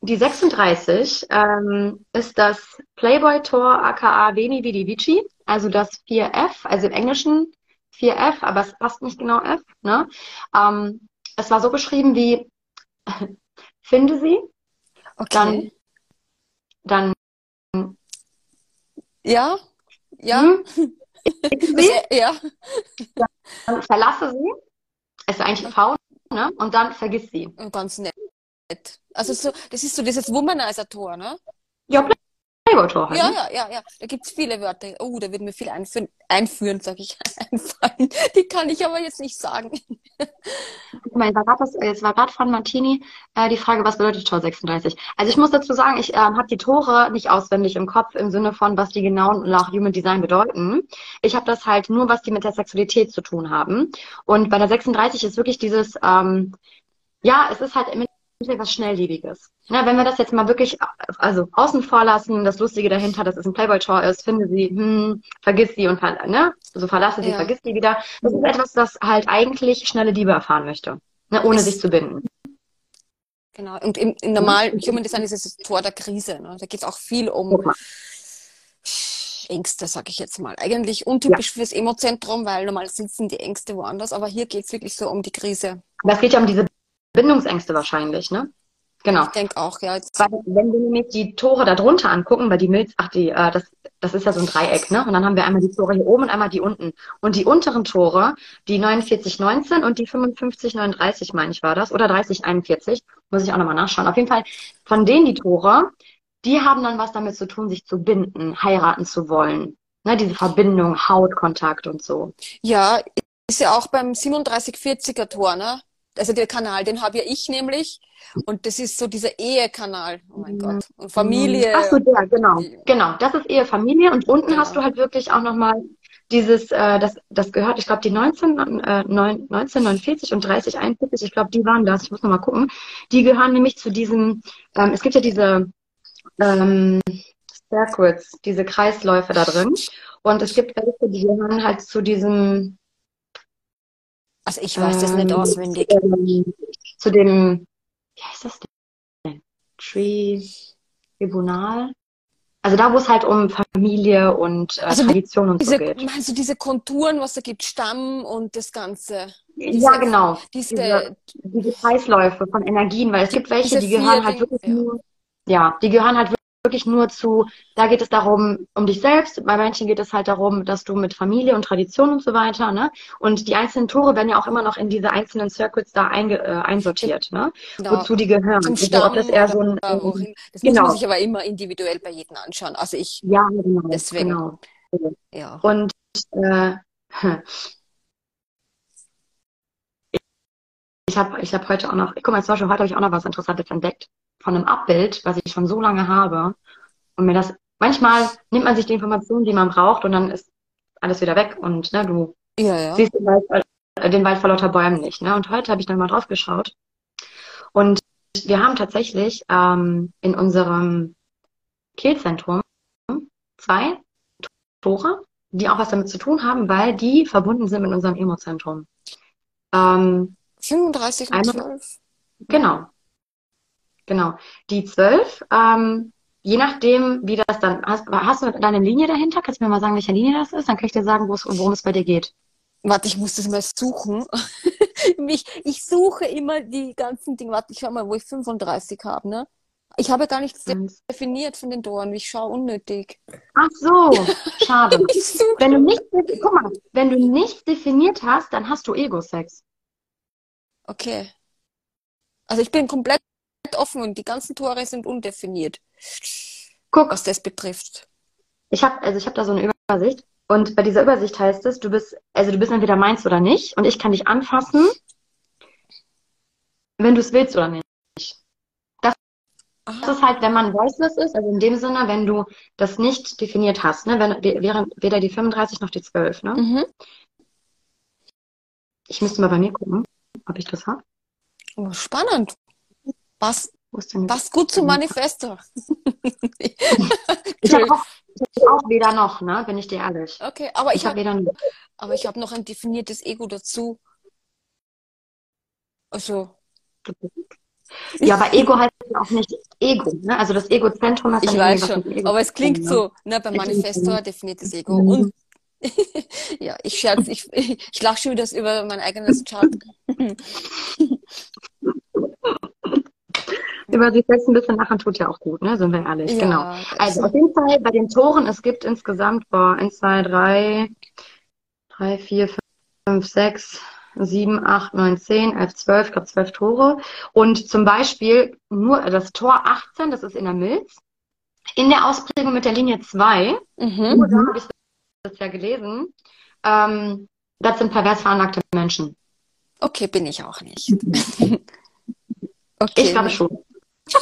die 36 ähm, ist das Playboy-Tor aka Veni Vidi Vici, also das 4F, also im Englischen 4F, aber es passt nicht genau F. Ne? Ähm, es war so geschrieben wie finde sie, Okay. dann ja? Ja? hm, sie, ja. dann verlasse sie, ist eigentlich V, ne? Und dann vergiss sie. Ganz nett. Also so, das ist so dieses Womanizer-Tor, ne? Ja, Playboy-Tor halt. Ja, ne? ja, ja, ja. Da gibt's viele Wörter. Oh, da wird mir viel einführen, einführen, sag ich, einfallen. Die kann ich aber jetzt nicht sagen. Guck mal, jetzt war das- jetzt war gerade von Martini äh, die Frage, was bedeutet Tor 36? Also ich muss dazu sagen, ich ähm, habe die Tore nicht auswendig im Kopf im Sinne von, was die genau nach Human Design bedeuten. Ich habe das halt nur, was die mit der Sexualität zu tun haben. Und bei der 36 ist wirklich dieses, ähm, ja, es ist halt im Endeffekt was Schnelllebiges. Na, wenn wir das jetzt mal wirklich also außen vor lassen, das Lustige dahinter, dass es ein Playboy-Tor ist, finde sie, hm, vergiss sie und ne, so verlasse sie, Ja. vergiss sie wieder. Das ist etwas, das halt eigentlich schnelle Liebe erfahren möchte, ne, ohne Ist- sich zu binden. Genau. Und im, im normalen Human Design ist es das Tor der Krise. Ne? Da geht's auch viel um. Ängste, sag ich jetzt mal. Eigentlich untypisch fürs Emozentrum, weil normal sitzen die Ängste woanders, aber hier geht's wirklich so um die Krise. Es geht ja um diese Bindungsängste wahrscheinlich, ne? Genau. Ich denke auch, ja. Weil, wenn wir nämlich die Tore da drunter angucken, weil die Milz, ach die, äh, das, das ist ja so ein Dreieck, ne? Und dann haben wir einmal die Tore hier oben und einmal die unten. Und die unteren Tore, die 4919 und die 5539, meine ich, war das, oder 3041, muss ich auch nochmal nachschauen. Auf jeden Fall, von denen die Tore, die haben dann was damit zu tun, sich zu binden, heiraten zu wollen. Ne, diese Verbindung, Hautkontakt und so. ja, ist ja auch beim 3740er Tor, ne? Also der Kanal, den habe ja ich nämlich. Und das ist so dieser Ehekanal. Oh mein Mhm. Gott. Und Familie. Ach so, der, genau. Genau, das ist eher Familie. Und unten Genau. hast du halt wirklich auch nochmal dieses, äh, das, das gehört, ich glaube, die 19, äh, 9, 1949 und 3041, ich glaube, die waren das, ich muss nochmal gucken. Die gehören nämlich zu diesem, ähm, es gibt ja diese ähm, Circuits, diese Kreisläufe da drin. Und es gibt welche, die gehören halt zu diesem Also ich weiß das nicht ähm, auswendig. ähm, zu dem, wie heißt das denn? Tree Tribunal? Also da, wo es halt um Familie und äh, Also Tradition und so Diese, geht. meinst du diese Konturen, was da gibt, Stamm und das Ganze? Ja, genau. Diese, Diese, diese Kreisläufe von Energien, weil es gibt welche, Diese die gehören halt wirklich ja. nur, ja, die gehören halt wirklich nur zu, da geht es darum, um dich selbst. Bei manchen geht es halt darum, dass du mit Familie und Tradition und so weiter, ne? Und die einzelnen Tore werden ja auch immer noch in diese einzelnen Circuits da einge, äh, einsortiert, ne? Genau. Wozu die gehören. Zum Also, Stamm ob das eher so ein, wohin. Das genau. muss man sich aber immer individuell bei jedem anschauen. Also ich, ja, genau, Deswegen. genau. ja. Und äh, ich habe ich hab heute auch noch, guck mal, zum Beispiel heute habe ich auch noch was Interessantes entdeckt von einem Abbild, was ich schon so lange habe. Und mir das, manchmal nimmt man sich die Informationen, die man braucht, und dann ist alles wieder weg und ne, du Ja, ja. siehst den Wald, äh, den Wald vor lauter Bäumen nicht. Ne? Und heute habe ich dann mal drauf geschaut. Und wir haben tatsächlich ähm, in unserem Kehlzentrum zwei Tore, die auch was damit zu tun haben, weil die verbunden sind mit unserem Emozentrum. Ähm, 35 und Einmal- 12. genau. Genau. Die zwölf, ähm, je nachdem, wie das dann, hast, hast du deine Linie dahinter? Kannst du mir mal sagen, welche Linie das ist? Dann kann ich dir sagen, worum es bei dir geht. Warte, ich muss das mal suchen. ich, ich suche immer die ganzen Dinge. Warte, ich schau mal, wo ich 35 habe, ne? Ich habe gar nichts definiert von den Toren. Ich schaue unnötig. Ach so, schade. Wenn du nicht, guck mal, wenn du nicht definiert hast, dann hast du Ego-Sex. Okay. Also ich bin komplett offen und die ganzen Tore sind undefiniert, Guck, was das betrifft. ich habe also ich habe da so eine Übersicht und bei dieser Übersicht heißt es, du bist also du bist entweder meins oder nicht und ich kann dich anfassen, wenn du es willst oder nicht. Das ist halt, wenn man voiceless ist, also in dem Sinne, wenn du das nicht definiert hast, ne, wenn während weder die 35 noch die 12, ne? mhm. Ich müsste mal bei mir gucken, ob ich das habe. Oh, spannend. Denn passt gut zum Manifesto. Ich habe auch, ich hab auch weder noch, ne, bin ich dir ehrlich. Okay, aber Ich ich habe weder noch. aber ich habe noch ein definiertes Ego dazu. Also, Ja, aber Ego heißt auch nicht Ego, ne? Also das Egozentrum ist ich weiß was schon, Ego aber es zu klingt tun, ne? so, ne, beim Manifestor definiertes Ego. Mhm. Und ja, ich scherz, ich, ich lache schon wieder über mein eigenes Chart. Über sich selbst ein bisschen lachen tut ja auch gut, ne? Sind wir ehrlich. Ja, Genau. Also auf jeden Fall bei den Toren, es gibt insgesamt, boah, 1, 2, 3, 3, 4, 5, 6, 7, 8, 9, 10, 11, 12, ich glaube 12 Tore. Und zum Beispiel nur das Tor 18, das ist in der Milz, in der Ausprägung mit der Linie 2, Mhm. da habe ich das ja gelesen, ähm, das sind pervers veranlagte Menschen. Okay, bin ich auch nicht. Okay. Ich glaube schon.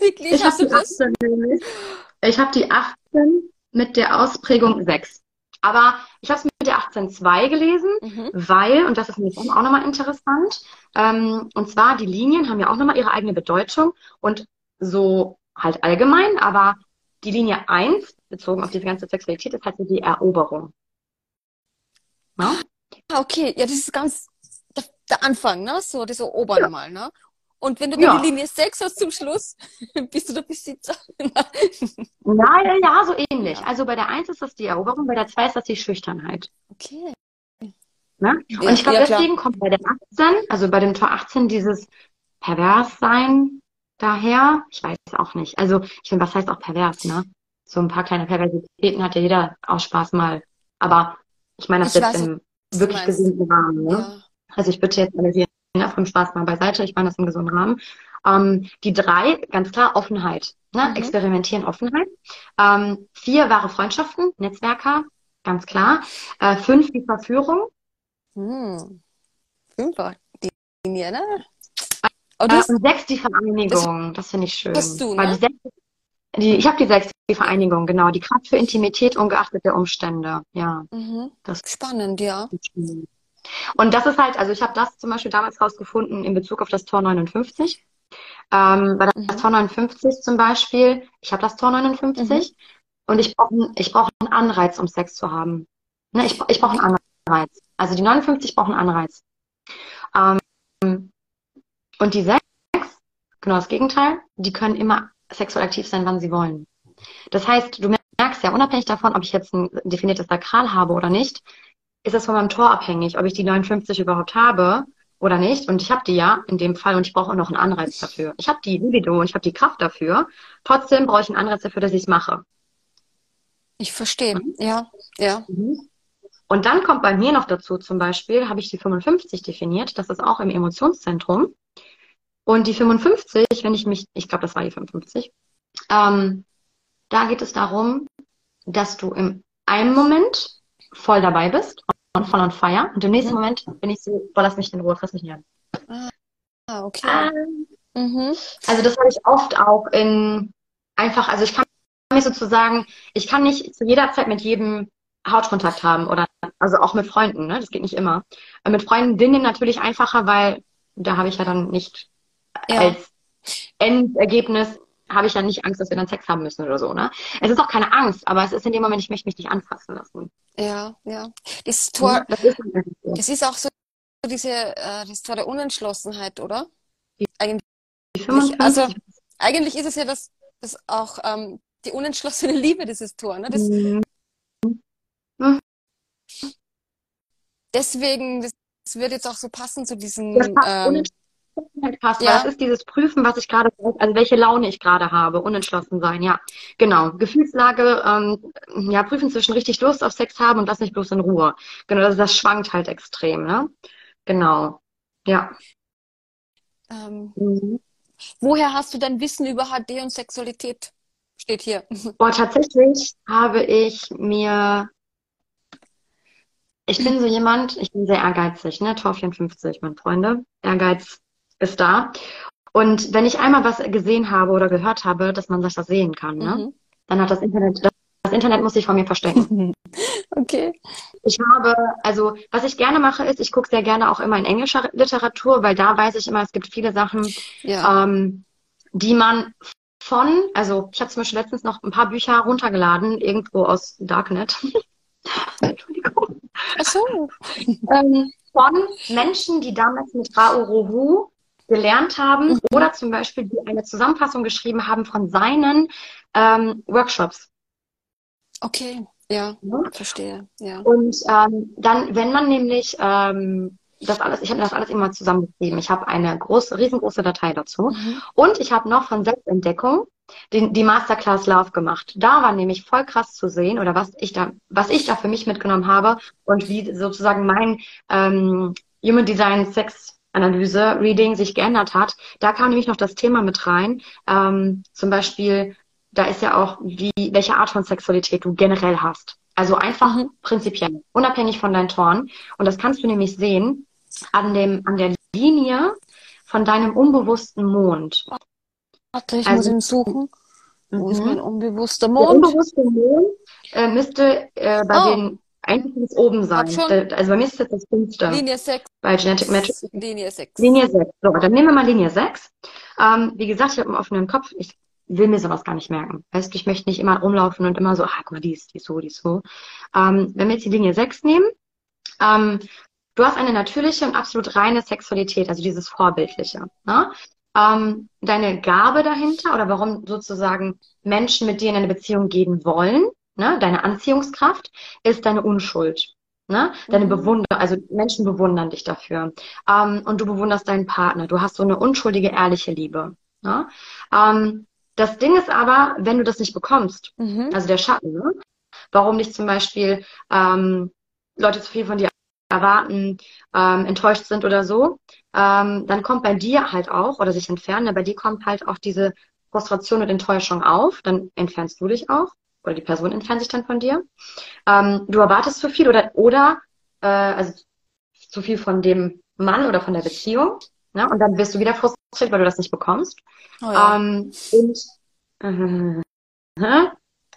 Wirklich, Ich habe die das? 18 nämlich. Ich habe die 18 mit der Ausprägung 6. Aber ich habe es mit der 18.2 gelesen, Mhm. weil, und das ist mir auch nochmal interessant, ähm, und zwar die Linien haben ja auch nochmal ihre eigene Bedeutung und so halt allgemein, aber die Linie 1, bezogen auf diese ganze Sexualität, ist halt so die Eroberung. Ne? Ah, okay, ja, das ist ganz der, der Anfang, ne? So, das erobern Ja. mal, ne? Und wenn du Ja. die Linie 6 hast zum Schluss, bist du der Besitzer. Ja, ja, ja, so ähnlich. Ja. Also bei der 1 ist das die Eroberung, bei der 2 ist das die Schüchternheit. Okay. Ne? Und ich glaube, ja, deswegen kommt bei der 18, also bei dem Tor 18, dieses Perverssein daher. Ich weiß auch nicht. Also, ich finde, was heißt auch pervers, ne? So ein paar kleine Perversitäten hat ja jeder aus Spaß mal. Aber ich meine das Ich jetzt weiß, im wirklich gesunden Rahmen, ne? Ja. Also ich bitte jetzt alle hier ne, vom Spaß mal beiseite. Ich meine das im gesunden Rahmen. Ähm, die drei, ganz klar, Offenheit. Ne? Mhm. Experimentieren, Offenheit. Ähm, vier, wahre Freundschaften, Netzwerker, ganz klar. Äh, fünf, die Verführung. Hm. Fünfer. Die Linie, ne? Du Äh, und sechs, die Vereinigung. Das finde ich schön. du, Weil ne? die sechs, die, ich habe die sechs, die Vereinigung, genau. Die Kraft für Intimität ungeachtet der Umstände. Ja, mhm. das Spannend, ja. Und das ist halt, also ich habe das zum Beispiel damals rausgefunden in Bezug auf das Tor 59. Ähm, bei das Mhm. Tor 59 zum Beispiel, ich habe das Tor 59 und ich brauche ich brauch einen Anreiz, um Sex zu haben. Ne, ich, ich brauche einen Anreiz. Also die 59 brauchen einen Anreiz. Ähm, und die 6, genau das Gegenteil, die können immer sexuell aktiv sein, wann sie wollen. Das heißt, du merkst ja, unabhängig davon, ob ich jetzt ein definiertes Sakral habe oder nicht, ist es von meinem Tor abhängig, ob ich die 59 überhaupt habe oder nicht, und ich habe die ja in dem Fall und ich brauche auch noch einen Anreiz dafür. Ich habe die Libido und ich habe die Kraft dafür. Trotzdem brauche ich einen Anreiz dafür, dass ich es mache. Ich verstehe, mhm. ja, ja. Mhm. Und dann kommt bei mir noch dazu, zum Beispiel, habe ich die 55 definiert, das ist auch im Emotionszentrum. Und die 55, wenn ich mich, ich glaube, das war die 55, ähm, da geht es darum, dass du im einen Moment voll dabei bist und voll on fire und im nächsten mhm. Moment bin ich so, boah, lass mich in Ruhe, fass mich nicht an. Ah, okay. Ähm, mhm. Also das habe ich oft auch in einfach, also ich kann mir sozusagen, ich kann nicht zu jeder Zeit mit jedem Hautkontakt haben oder also auch mit Freunden, ne? Das geht nicht immer. Mit Freunden Dinge natürlich einfacher, weil da habe ich ja dann nicht ja. als Endergebnis habe ich ja nicht Angst, dass wir dann Sex haben müssen oder so, ne? Es ist auch keine Angst, aber es ist in dem Moment, ich möchte mich nicht anfassen lassen. Ja, ja. Das Tor, das ist, das ist auch so diese, äh, das Tor der Unentschlossenheit, oder? Eigentlich, also, eigentlich ist es ja das, das auch ähm, die unentschlossene Liebe, dieses Tor, ne? Das, mhm. Deswegen, das, das wird jetzt auch so passen zu diesem. Ja, ähm, passt, ja. das ist dieses Prüfen, was ich gerade, also welche Laune ich gerade habe, unentschlossen sein, ja. Genau. Gefühlslage, ähm, ja, prüfen zwischen richtig Lust auf Sex haben und das nicht bloß in Ruhe. Genau, das, das schwankt halt extrem, ne? Genau. Ja. Ähm, mhm. Woher hast du dein Wissen über HD und Sexualität? Steht hier. Boah, tatsächlich habe ich mir ich bin so jemand, ich bin sehr ehrgeizig, ne? Tor 54, meine Freunde. Ehrgeiz ist da. Und wenn ich einmal was gesehen habe oder gehört habe, dass man das sehen kann, ne? Mhm. Dann hat das Internet, das Internet muss sich vor mir verstecken. okay. Ich habe, also was ich gerne mache, ist, ich gucke sehr gerne auch immer in englischer Literatur, weil da weiß ich immer, es gibt viele Sachen, ja. ähm, die man von, also ich habe zum Beispiel letztens noch ein paar Bücher runtergeladen, irgendwo aus Darknet. Entschuldigung. Ach so. ähm, von Menschen, die damals mit Raoruhu gelernt haben mhm. oder zum Beispiel die eine Zusammenfassung geschrieben haben von seinen ähm, Workshops. Okay, ja, ja. verstehe. Ja. Und ähm, dann, wenn man nämlich ähm, das alles, ich habe das alles immer zusammengeschrieben. Ich habe eine große, riesengroße Datei dazu. Mhm. Und ich habe noch von Selbstentdeckung den, die Masterclass Love gemacht. Da war nämlich voll krass zu sehen oder was ich da, was ich da für mich mitgenommen habe und wie sozusagen mein ähm, Human Design Sex Analyse Reading sich geändert hat. Da kam nämlich noch das Thema mit rein. Ähm, zum Beispiel, da ist ja auch, wie, welche Art von Sexualität du generell hast. Also einfach mhm. prinzipiell, unabhängig von deinen Toren. Und das kannst du nämlich sehen an dem, an der Linie von deinem unbewussten Mond. Warte, ich also, muss ihn suchen. Wo ist mhm. mein unbewusster Mond? Der unbewusste Mond äh, müsste äh, bei oh. den eigentlich oben sein. Also bei mir ist das das fünfte. Linie 6. Bei Genetic Magic. Linie 6. Linie 6. So, dann nehmen wir mal Linie 6. Ähm, wie gesagt, ich habe einen offenen Kopf. Ich will mir sowas gar nicht merken. Weißt du, ich möchte nicht immer rumlaufen und immer so, ah, guck mal, die ist, die ist so, die ist so. Ähm, wenn wir jetzt die Linie 6 nehmen, ähm, du hast eine natürliche und absolut reine Sexualität, also dieses Vorbildliche. Ne? ähm, deine Gabe dahinter oder warum sozusagen Menschen mit dir in eine Beziehung gehen wollen, ne? deine Anziehungskraft, ist deine Unschuld. Ne? Deine mhm. Bewunder, also Menschen bewundern dich dafür. Ähm, und du bewunderst deinen Partner. Du hast so eine unschuldige, ehrliche Liebe. Ne? Ähm, das Ding ist aber, wenn du das nicht bekommst, mhm. also der Schatten, ne? warum nicht zum Beispiel ähm, Leute zu viel von dir erwarten, ähm, enttäuscht sind oder so, ähm, dann kommt bei dir halt auch, oder sich entfernen, bei dir kommt halt auch diese Frustration und Enttäuschung auf, dann entfernst du dich auch, oder die Person entfernt sich dann von dir. Ähm, du erwartest zu viel oder, oder äh, also zu viel von dem Mann oder von der Beziehung, ne? und dann wirst du wieder frustriert, weil du das nicht bekommst. Oh ja. ähm, und äh,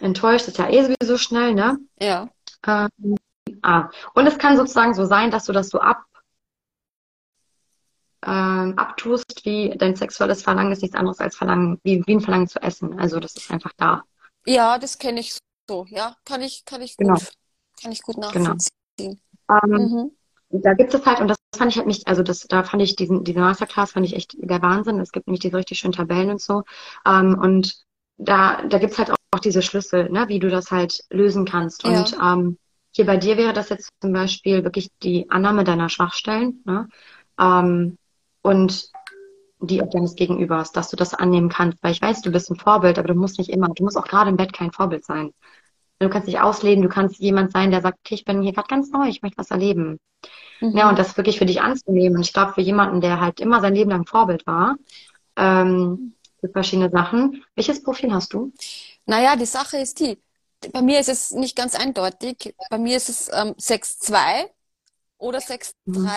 enttäuscht ist ja eh sowieso schnell, ne? Ja. Ähm, ah. Und es kann sozusagen so sein, dass du das so ab ähm, abtust, wie dein sexuelles Verlangen ist nichts anderes als Verlangen, wie, wie ein Verlangen zu essen. Also das ist einfach da. Ja, das kenne ich so. Ja, kann ich, kann ich gut, genau. kann ich gut genau. nachvollziehen. Genau. Ähm, mhm. Da gibt es halt, und das fand ich halt nicht, also das, da fand ich diesen, diese Masterclass fand ich echt der Wahnsinn. Es gibt nämlich diese richtig schönen Tabellen und so. Ähm, und da, da gibt es halt auch, auch, diese Schlüssel, ne, wie du das halt lösen kannst. Ja. Und ähm, hier bei dir wäre das jetzt zum Beispiel wirklich die Annahme deiner Schwachstellen. Ne? ähm, und die deines Gegenübers, dass du das annehmen kannst, weil ich weiß, du bist ein Vorbild, aber du musst nicht immer, du musst auch gerade im Bett kein Vorbild sein. Du kannst dich ausleben, du kannst jemand sein, der sagt, okay, ich bin hier gerade ganz neu, ich möchte was erleben. Mhm. Ja, und das wirklich für dich anzunehmen. Und ich glaube, für jemanden, der halt immer sein Leben lang Vorbild war, ähm, für verschiedene Sachen. Welches Profil hast du? Naja, die Sache ist die, bei mir ist es nicht ganz eindeutig. Bei mir ist es ähm, 6-2 oder 6-3, mhm.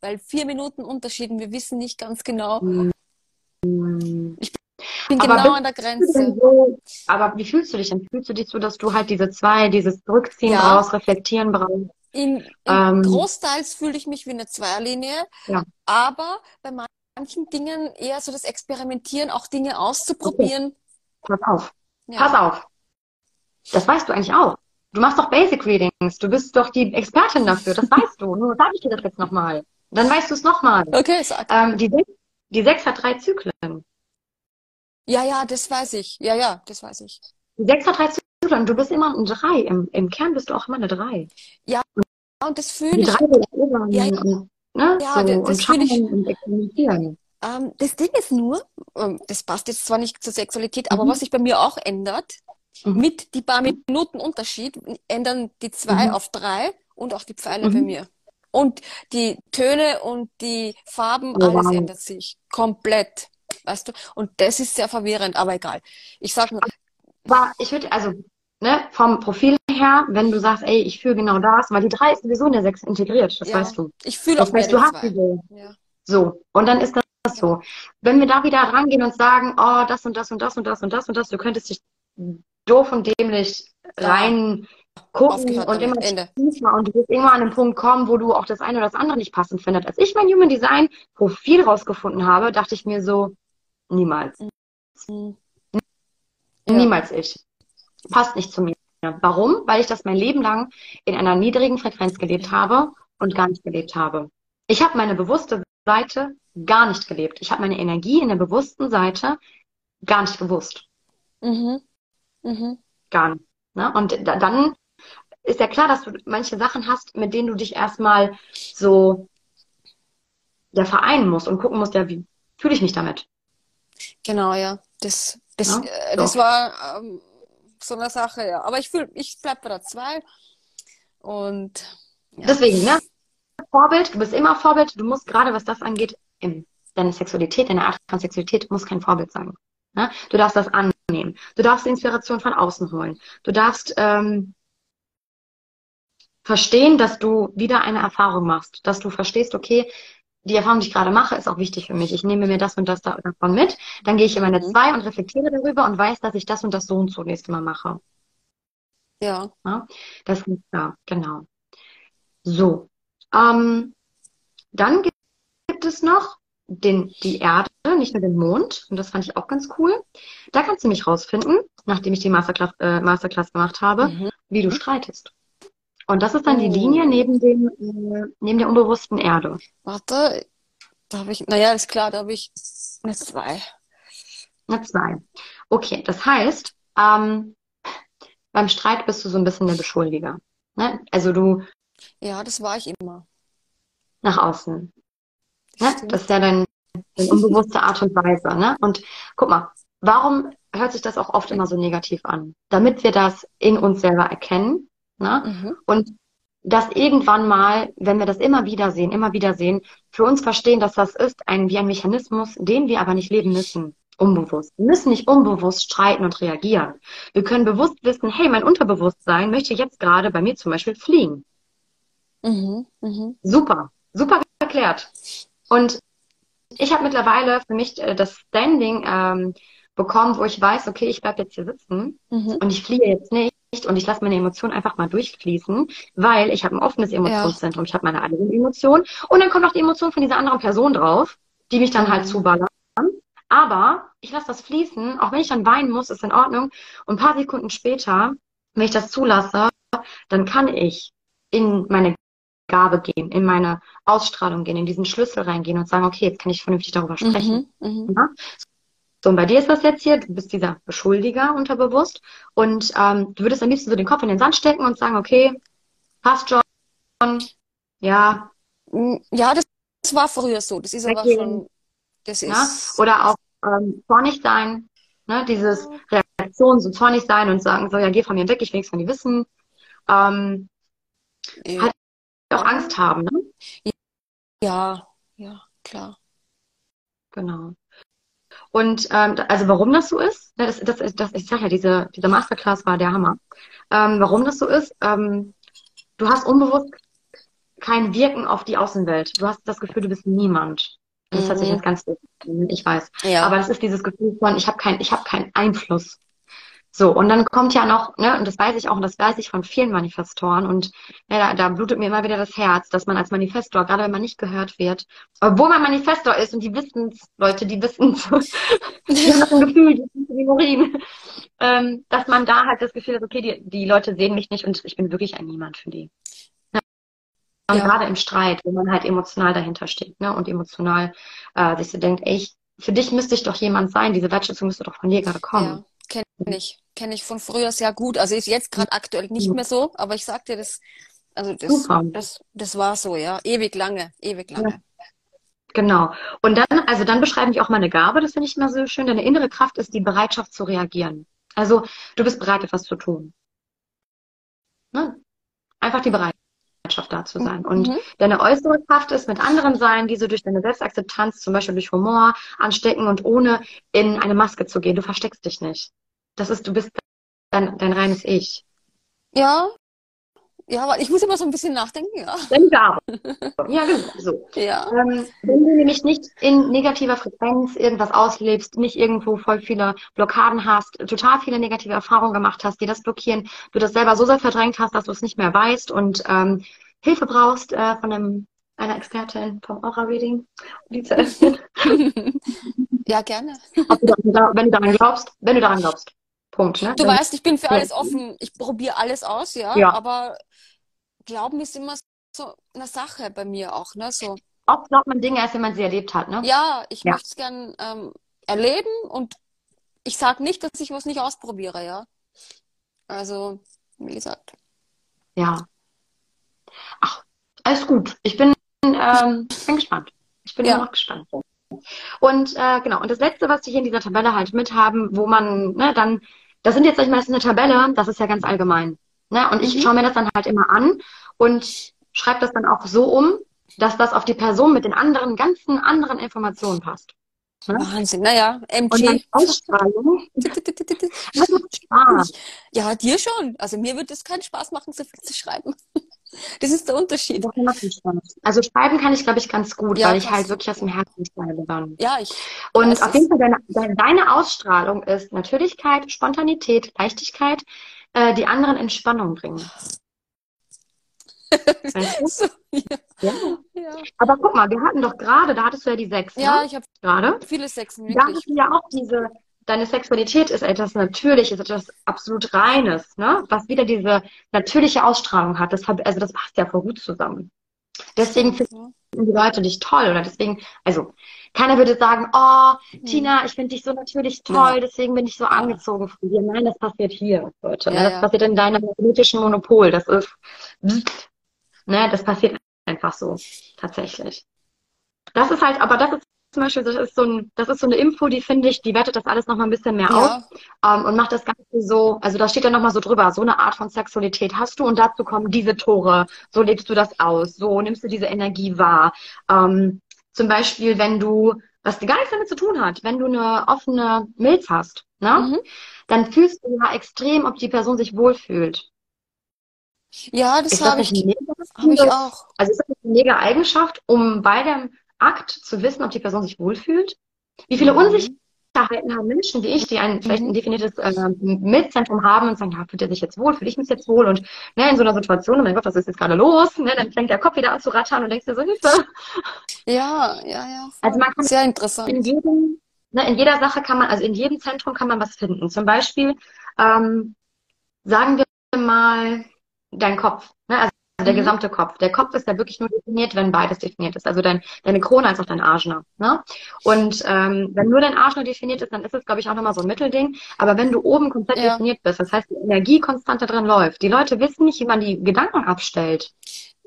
weil vier Minuten Unterschieden, wir wissen nicht ganz genau. Mhm. Ich bin aber genau an der Grenze. So, aber wie fühlst du dich denn? Fühlst du dich so, dass du halt diese zwei, dieses Zurückziehen ja. brauchst, Reflektieren brauchst? In, in ähm, Großteils fühle ich mich wie eine Zweierlinie, ja. aber bei manchen Dingen eher so das Experimentieren, auch Dinge auszuprobieren. Okay. Pass auf. Ja. Pass auf. Das weißt du eigentlich auch. Du machst doch Basic Readings. Du bist doch die Expertin dafür. Das weißt du. Nur sage ich dir das jetzt nochmal. Dann weißt du es nochmal. Okay, sag. Ähm, die, die 6 hat drei Zyklen. Ja, ja, das weiß ich. Ja, ja, das weiß ich. Die 6 hat drei Zyklen. Du bist immer ein 3. Im, Im Kern bist du auch immer eine 3. Ja, und das fühle ich. 3 ist ja, ja. Und, ne? ja, so, das, das fühle ich. Und experimentieren. Ähm, das Ding ist nur, ähm, das passt jetzt zwar nicht zur Sexualität, mhm. aber was sich bei mir auch ändert, mhm. mit die paar Minuten Unterschied, ändern die zwei mhm. auf drei und auch die Pfeile bei mhm. mir. Und die Töne und die Farben, oh, alles wow. ändert sich komplett. Weißt du? Und das ist sehr verwirrend, aber egal. Ich sag nur. Aber ich würde, also, ne, vom Profil her, wenn du sagst, ey, ich fühle genau das, weil die drei ist sowieso in der sechs integriert, das ja, weißt du. Ich fühle auch weißt, du hast diese. Ja. So. Und dann ist das so. Wenn wir da wieder rangehen und sagen, oh, das und das und das und das und das und das, du könntest dich doof und dämlich rein gucken und immer tiefer und du wirst irgendwann an den Punkt kommen, wo du auch das eine oder das andere nicht passend findest. Als ich mein Human Design Profil rausgefunden habe, dachte ich mir so, niemals. Mhm. Niemals ich. Passt nicht zu mir. Warum? Weil ich das mein Leben lang in einer niedrigen Frequenz gelebt habe und gar nicht gelebt habe. Ich habe meine bewusste Seite gar nicht gelebt. Ich habe meine Energie in der bewussten Seite gar nicht gewusst. Mhm. Mhm. Gar nicht. Ne? Und da, dann ist ja klar, dass du manche Sachen hast, mit denen du dich erstmal so ja, vereinen musst und gucken musst, ja, wie fühle ich mich damit? Genau, ja. Das, das, ja? Äh, das war ähm, so eine Sache, ja. Aber ich fühle, ich bleib bei der zwei. Und ja. deswegen, ne? Vorbild, du bist immer Vorbild, du musst gerade, was das angeht, in deine Sexualität, deine Art von Sexualität, muss kein Vorbild sein. Ne? Du darfst das annehmen. Du darfst Inspiration von außen holen. Du darfst ähm, verstehen, dass du wieder eine Erfahrung machst, dass du verstehst, okay, die Erfahrung, die ich gerade mache, ist auch wichtig für mich. Ich nehme mir das und das davon mit. Dann gehe ich in meine mhm. zwei und reflektiere darüber und weiß, dass ich das und das so und so nächstes Mal mache. Ja. ja das ist klar, genau. So. Ähm, dann gibt es noch den, die Erde, nicht nur den Mond. Und das fand ich auch ganz cool. Da kannst du mich rausfinden, nachdem ich die Masterclass, äh, Masterclass gemacht habe, mhm. wie du streitest. Und das ist dann die Linie oh. neben dem, äh, neben der unbewussten Erde. Warte, da habe ich, naja, ist klar, da habe ich eine zwei. Eine zwei. Okay, das heißt, ähm, beim Streit bist du so ein bisschen der Beschuldiger. Ne? Also du. Ja, das war ich immer. Nach außen. Ne? Das ist ja deine, deine unbewusste Art und Weise. Ne? Und guck mal, warum hört sich das auch oft immer so negativ an? Damit wir das in uns selber erkennen Ne? Mhm. Und das irgendwann mal, wenn wir das immer wieder sehen, immer wieder sehen, für uns verstehen, dass das ist ein, wie ein Mechanismus, den wir aber nicht leben müssen. Unbewusst. Wir müssen nicht unbewusst streiten und reagieren. Wir können bewusst wissen, hey, mein Unterbewusstsein möchte jetzt gerade bei mir zum Beispiel fliegen. Mhm, mh. Super, super erklärt. Und ich habe mittlerweile für mich äh, das Standing ähm, bekommen, wo ich weiß, okay, ich bleibe jetzt hier sitzen mhm. und ich fliehe jetzt nicht und ich lasse meine Emotionen einfach mal durchfließen, weil ich habe ein offenes Emotionszentrum. Ja. Ich habe meine eigenen Emotionen und dann kommt noch die Emotion von dieser anderen Person drauf, die mich dann halt mhm. halt zuballern. Aber ich lasse das fließen, auch wenn ich dann weinen muss, ist in Ordnung. Und ein paar Sekunden später, wenn ich das zulasse, dann kann ich in meine Gabe gehen, in meine Ausstrahlung gehen, in diesen Schlüssel reingehen und sagen, okay, jetzt kann ich vernünftig darüber sprechen. Mhm, mhm. ja? So, und bei dir ist das jetzt hier, du bist dieser Beschuldiger unterbewusst und ähm, du würdest am liebsten so den Kopf in den Sand stecken und sagen, okay, passt schon, ja. Mm, ja, das war früher so. Das ist aber Weggehen. schon, das ist, Oder auch ähm, zornig sein, ne? dieses Reaktion, so zornig sein und sagen, so, ja, geh von mir weg, ich will nichts von dir wissen. Ähm, ja, Halt- auch Angst haben, ne? ja, ja, klar. Genau. Und ähm, also warum das so ist, ne, das, das, das, ich sag ja, diese, diese Masterclass war der Hammer. Ähm, warum das so ist, ähm, du hast unbewusst kein Wirken auf die Außenwelt. Du hast das Gefühl, du bist niemand. Das hört sich Mhm. jetzt ganz ich weiß. Ja, Aber das ist dieses Gefühl von, ich habe kein, ich habe keinen Einfluss. So, und dann kommt ja noch, ne, und das weiß ich auch, und das weiß ich von vielen Manifestoren, und ja, da, da blutet mir immer wieder das Herz, dass man als Manifestor, gerade wenn man nicht gehört wird, obwohl man Manifestor ist und die wissen's, Leute, die wissen's, die haben das ein Gefühl, die sind wie Morin, ähm, dass man da halt das Gefühl hat, okay, die, die Leute sehen mich nicht und ich bin wirklich ein Niemand für die. Ja. Und Ja. gerade im Streit, wo man halt emotional dahinter steht, ne, und emotional äh, sich so denkt, ey, ich, für dich müsste ich doch jemand sein, diese Wertschätzung müsste doch von dir gerade kommen. ja, kenne ich, kenne ich von früher sehr gut. Also ist jetzt gerade aktuell nicht mehr so, aber ich sag dir das, also das, das, das war so, ja, ewig lange, ewig lange. Genau. Und dann, also dann beschreibe ich auch meine Gabe, das finde ich immer so schön. Deine innere Kraft ist die Bereitschaft zu reagieren. Also du bist bereit, etwas zu tun. Ne? Einfach die Bereitschaft da zu sein. Und Mhm. deine äußere Kraft ist mit anderen sein, die so durch deine Selbstakzeptanz, zum Beispiel durch Humor, anstecken und ohne in eine Maske zu gehen. Du versteckst dich nicht. Das ist, du bist dein, dein reines Ich. Ja, ja, aber ich muss immer so ein bisschen nachdenken, ja. Deine Gabe. Ja, genau. So. Ja, Ähm, wenn du nämlich nicht in negativer Frequenz irgendwas auslebst, nicht irgendwo voll viele Blockaden hast, total viele negative Erfahrungen gemacht hast, die das blockieren, du das selber so sehr verdrängt hast, dass du es nicht mehr weißt und ähm, Hilfe brauchst äh, von einem, einer Expertin vom Aura-Reading, die zu öffnen, ja, gerne. du daran, wenn du daran glaubst, wenn du daran glaubst. Punkt. Ne? Du Wenn- weißt, ich bin für alles offen. Ich probiere alles aus, ja. Ja. Aber Glauben ist immer so eine Sache bei mir auch, ne? So, Oft glaubt man Dinge erst, wenn man sie erlebt hat. Ne? ja, ich Ja. möchte es gern ähm, erleben und ich sage nicht, dass ich was nicht ausprobiere, ja. Also, wie gesagt. Ja. Ach, alles gut. Ich bin, ähm, bin gespannt. Ich bin Ja. immer noch gespannt. Und äh, genau, und das Letzte, was wir hier in dieser Tabelle halt mit haben, wo man, ne, dann, das sind jetzt, sag ich mal, das ist eine Tabelle, das ist ja ganz allgemein. Ne? Und ich Mhm. schaue mir das dann halt immer an und schreibe das dann auch so um, dass das auf die Person mit den anderen, ganzen anderen Informationen passt. Ja. Wahnsinn. Naja, Und MG. Ausstrahlung, das macht Spaß. Ja, dir schon. Also mir wird es keinen Spaß machen, so viel zu schreiben. Das ist der Unterschied. Das macht Spaß. Also schreiben kann ich, glaube ich, ganz gut, Ja, weil ich halt wirklich aus dem Herzen schreibe dann. Ja, ich. Und auf jeden Fall deine, deine, Ausstrahlung ist Natürlichkeit, Spontanität, Leichtigkeit, äh, die anderen Entspannung bringen. Weißt du? So, ja. Ja. Ja, Aber guck mal, wir hatten doch gerade, da hattest du ja die sechs, ja ne? ich habe Gerade. viele Da wirklich. hast du ja auch diese, deine Sexualität ist etwas Natürliches, etwas absolut Reines, ne? Was wieder diese natürliche Ausstrahlung hat. Das, also das passt ja voll gut zusammen. Deswegen finden Ja. die Leute dich toll oder deswegen, also keiner würde sagen, oh. Tina, ich finde dich so natürlich toll, Ja. deswegen bin ich so angezogen von dir. Nein, das passiert hier, Leute. Ja, ne? Das ja. passiert in deinem magnetischen Monopol. Das ist, ne, das passiert einfach so, tatsächlich. Das ist halt, aber das ist zum Beispiel, das ist so ein, das ist so eine Info, die finde ich, die wertet das alles nochmal ein bisschen mehr auf Ja, ähm, und macht das Ganze so, also da steht dann nochmal so drüber, so eine Art von Sexualität hast du und dazu kommen diese Tore, so lebst du das aus, so nimmst du diese Energie wahr. Ähm, zum Beispiel, wenn du, was gar nichts damit zu tun hat, wenn du eine offene Milz hast, ne, mhm. dann fühlst du ja extrem, ob die Person sich wohlfühlt. ja, das habe ich, mega, habe ich auch. also ist das eine mega Eigenschaft, um bei dem Akt zu wissen, ob die Person sich wohlfühlt? Wie viele Mhm. Unsicherheiten haben Menschen wie ich, die ein vielleicht ein Mhm. definiertes äh, Milzzentrum haben und sagen, ja, fühlt er sich jetzt wohl, fühle ich mich jetzt wohl? Und ne, in so einer Situation, oh mein Gott, was ist jetzt gerade los? Ne, dann fängt der Kopf wieder an zu rattern und denkst dir so, Hilfe. Ja, ja, ja. Also man kann Sehr interessant. in jedem, ne, in jeder Sache kann man, also in jedem Zentrum kann man was finden. Zum Beispiel, ähm, sagen wir mal, dein Kopf, ne, also der Mhm. gesamte Kopf. Der Kopf ist ja wirklich nur definiert, wenn beides definiert ist. Also dein, deine Krone als auch dein Ajna. Ne? Und ähm, wenn nur dein Ajna definiert ist, dann ist es, glaube ich, auch nochmal so ein Mittelding. Aber wenn du oben komplett Ja. definiert bist, das heißt, die Energie konstant da drin läuft, die Leute wissen nicht, wie man die Gedanken abstellt.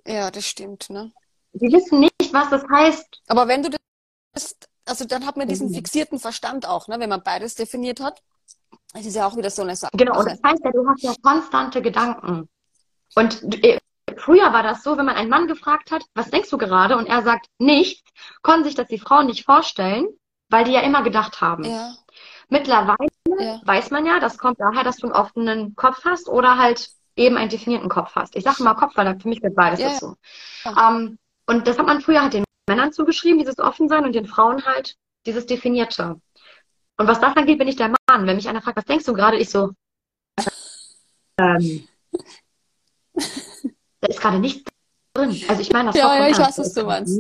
Ja, das stimmt, ne? die wissen nicht, was das heißt. Aber wenn du das, also dann hat man diesen mhm. fixierten Verstand auch, ne? wenn man beides definiert hat. Es ist ja auch wieder so eine Sache. Genau, und das heißt ja, du hast ja konstante Gedanken. Und äh, früher war das so, wenn man einen Mann gefragt hat, was denkst du gerade? Und er sagt nichts, konnten sich das die Frauen nicht vorstellen, weil die ja immer gedacht haben. Ja. Mittlerweile ja. weiß man ja, das kommt daher, dass du einen offenen Kopf hast oder halt eben einen definierten Kopf hast. Ich sage mal Kopf, weil für mich wird beides ja. dazu. Ähm, und das hat man früher halt den Männern zugeschrieben, dieses Offensein, und den Frauen halt dieses Definierte. Und was das angeht, bin ich der Mann. Wenn mich einer fragt, was denkst du gerade, ich so, ähm, da ist gerade nichts drin. Also ich meine das Ja, ja, ich weiß, was du meinst.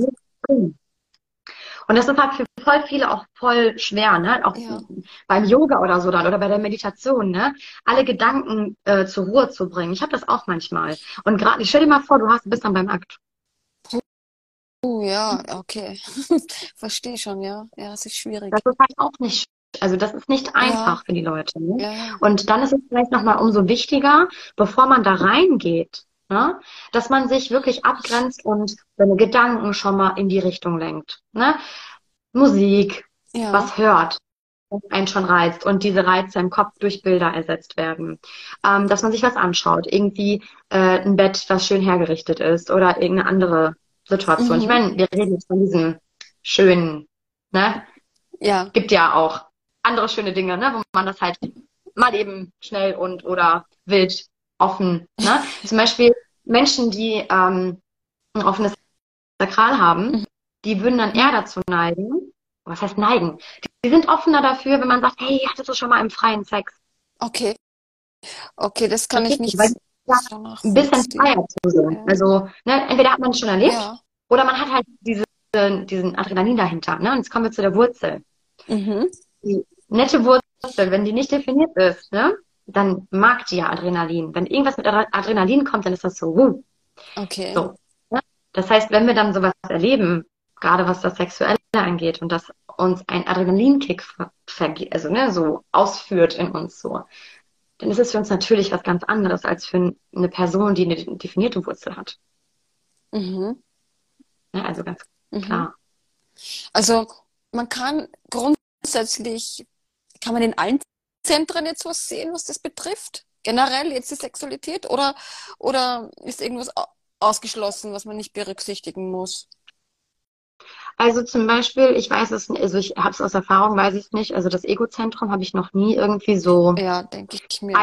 Und das ist halt für voll viele auch voll schwer, ne? Auch ja. beim Yoga oder so dann oder bei der Meditation, ne? Alle Gedanken äh, zur Ruhe zu bringen. Ich habe das auch manchmal. Und gerade, stell dir mal vor, du hast, bist dann beim Akt. Oh ja, okay. Verstehe schon, ja. Ja, es ist schwierig. Das ist halt auch nicht also das ist nicht einfach ja. für die Leute. Ne? Ja. Und dann ist es vielleicht nochmal umso wichtiger, bevor man da reingeht, ne? dass man sich wirklich abgrenzt und seine Gedanken schon mal in die Richtung lenkt. Ne? Musik, ja. was hört, was einen schon reizt und diese Reize im Kopf durch Bilder ersetzt werden. Ähm, dass man sich was anschaut, irgendwie äh, ein Bett, was schön hergerichtet ist oder irgendeine andere Situation. Mhm. Ich meine, wir reden jetzt von diesen schönen, ne? Ja. Gibt ja auch andere schöne Dinge, ne, wo man das halt mal eben schnell und oder wild offen, ne? Zum Beispiel Menschen, die ähm, ein offenes Sakral haben, mhm. die würden dann eher dazu neigen, was heißt neigen? Die sind offener dafür, wenn man sagt, hey, hattest du schon mal im freien Sex? Okay. Okay, das kann okay, ich nicht. Weil, ja, ein bisschen freier zu sein. Also, ne, entweder hat man es schon erlebt ja. oder man hat halt diese, diesen Adrenalin dahinter. Ne? Und jetzt kommen wir zu der Wurzel. Mhm. Die nette Wurzel, wenn die nicht definiert ist, ne, dann mag die ja Adrenalin. Wenn irgendwas mit Adrenalin kommt, dann ist das so, uh. Okay. So, ne? Das heißt, wenn wir dann sowas erleben, gerade was das Sexuelle angeht und das uns ein Adrenalinkick also ne, so ausführt in uns so, dann ist es für uns natürlich was ganz anderes als für eine Person, die eine definierte Wurzel hat. Mhm. Ja, also ganz mhm. klar. Also man kann grundsätzlich kann man in allen Zentren jetzt was sehen, was das betrifft? Generell jetzt die Sexualität? Oder, oder ist irgendwas ausgeschlossen, was man nicht berücksichtigen muss? Also zum Beispiel, ich weiß es, also ich habe es aus Erfahrung, weiß ich es nicht. Also das Egozentrum habe ich noch nie irgendwie so ja, denke ich mir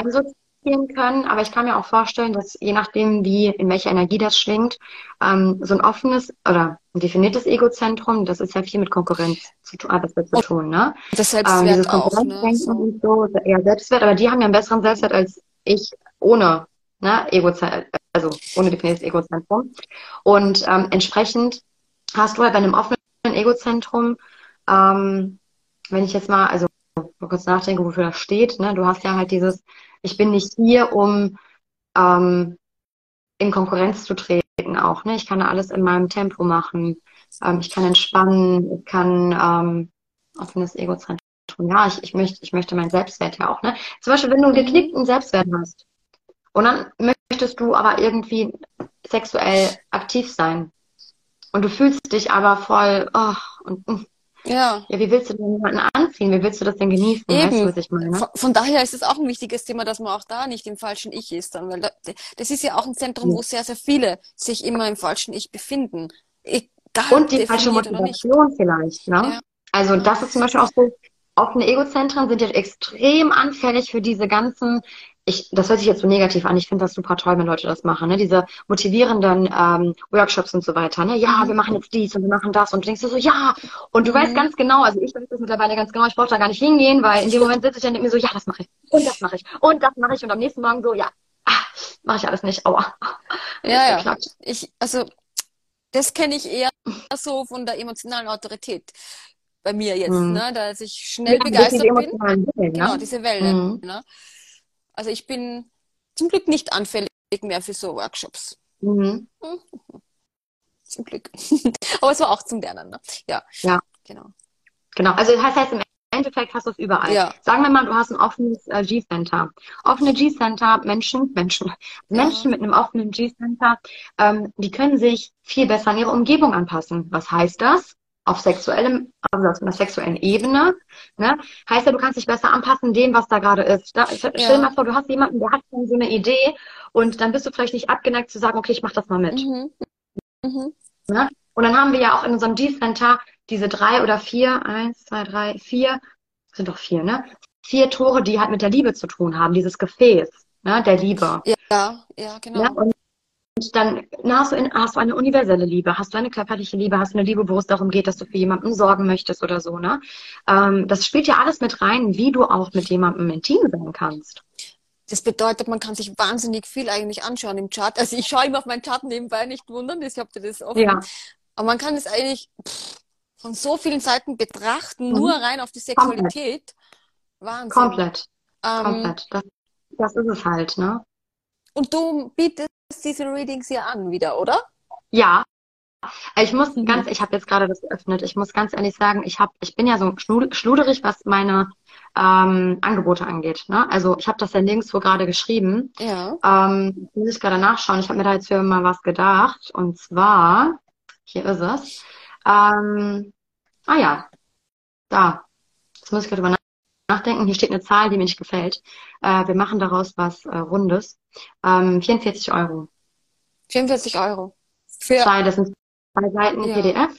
gehen können, aber ich kann mir auch vorstellen, dass je nachdem, wie, in welcher Energie das schwingt, ähm, so ein offenes oder ein definiertes Egozentrum, das ist ja viel mit Konkurrenz zu tun, äh, zu tun, ne? Das Selbstwert ähm, dieses Konkurrenzdenken ne? und so, eher Selbstwert, aber die haben ja einen besseren Selbstwert als ich ohne, ne, Egozentrum, also ohne definiertes Egozentrum. Und ähm, entsprechend hast du halt bei einem offenen Egozentrum, ähm, wenn ich jetzt mal, also mal kurz nachdenke, wofür das steht, ne, du hast ja halt dieses ich bin nicht hier, um ähm, in Konkurrenz zu treten auch. Ne? Ich kann alles in meinem Tempo machen. Ähm, ich kann entspannen, ich kann ähm, offenes Egozentrum. Ja, ich, ich, möchte, ich möchte meinen Selbstwert ja auch. Ne? Zum Beispiel, wenn du einen geknickten Selbstwert hast und dann möchtest du aber irgendwie sexuell aktiv sein und du fühlst dich aber voll, oh, und, mm, ja. Ja, wie willst du denn jemanden anziehen? Wie willst du das denn genießen? Eben. Weißt du, was ich meine? Von, von, daher ist es auch ein wichtiges Thema, dass man auch da nicht im falschen Ich ist dann, weil da, das ist ja auch ein Zentrum, ja. wo sehr, sehr viele sich immer im falschen Ich befinden. Egal, Und die falsche Motivation vielleicht, ne? Ja. Also das ist zum Beispiel auch so, offene Egozentren sind ja extrem anfällig für diese ganzen ich, das hört sich jetzt so negativ an. Ich finde das super toll, wenn Leute das machen, ne? Diese motivierenden ähm, Workshops und so weiter. Ne? Ja, mhm. wir machen jetzt dies und wir machen das und du denkst dir so, ja. Und du mhm. weißt ganz genau, also ich weiß das mittlerweile ganz genau, ich brauche da gar nicht hingehen, weil in dem Moment sitze ich dann mir so, ja, das mache ich und das mache ich und das mache ich und am nächsten Morgen so, ja, ah, mache ich alles nicht. Aua. Ja, ja. Ich, also das kenne ich eher so von der emotionalen Autorität bei mir jetzt, mhm. ne? dass ich schnell ja, begeistert bin. Wellen, ne? Genau, diese Welle. Mhm. Ne? Also ich bin zum Glück nicht anfällig mehr für so Workshops. Mhm. Zum Glück. Aber es war auch zum Lernen. Ne? Ja. Ja. Genau. Genau. Also das heißt im Endeffekt hast du es überall. Ja. Sagen wir mal, du hast ein offenes äh, G-Center. Offene G-Center, Menschen, Menschen, Menschen mit einem offenen G-Center, ähm, die können sich viel besser an ihre Umgebung anpassen. Was heißt das? Auf sexuellem, also auf einer sexuellen Ebene, ne? Heißt ja, du kannst dich besser anpassen dem, was da gerade ist. Da, stell dir mal vor, du hast jemanden, der hat schon so eine Idee und dann bist du vielleicht nicht abgeneigt zu sagen, okay, ich mach das mal mit. Mhm. Mhm. Ne? Und dann haben wir ja auch in unserem G-Center diese drei oder vier, eins, zwei, drei, vier, sind doch vier, ne? Vier Tore, die halt mit der Liebe zu tun haben, dieses Gefäß, ne, der Liebe. Ja, ja, genau. Ja, und dann hast du, in, hast du eine universelle Liebe, hast du eine körperliche Liebe, hast du eine Liebe, wo es darum geht, dass du für jemanden sorgen möchtest oder so, ne? Ähm, das spielt ja alles mit rein, wie du auch mit jemandem intim sein kannst. Das bedeutet, man kann sich wahnsinnig viel eigentlich anschauen im Chart. Also ich schaue immer auf meinen Chart nebenbei, nicht wundern, ich habe das offen. Ja. Aber man kann es eigentlich pff, von so vielen Seiten betrachten, Mhm. nur rein auf die Sexualität. Wahnsinn. Komplett, Ähm, komplett. Das, das ist es halt, ne? Und du bietest diese Readings hier an wieder, oder? Ja. Ich muss Mhm. ganz, ich habe jetzt gerade das geöffnet. Ich muss ganz ehrlich sagen, ich habe, ich bin ja so schlu- schluderig, was meine ähm, Angebote angeht. Ne? Also ich habe das ja nirgendwo gerade geschrieben. Ja. Ähm, muss ich gerade nachschauen. Ich habe mir da jetzt für mal was gedacht. Und zwar, hier ist es. Ähm, ah ja, da. Jetzt muss ich gerade drüber nachdenken. Hier steht eine Zahl, die mir nicht gefällt. Äh, wir machen daraus was äh, Rundes. Ähm, 44 Euro. 44 Euro. Für, Zwei, das sind zwei Seiten Ja. PDF.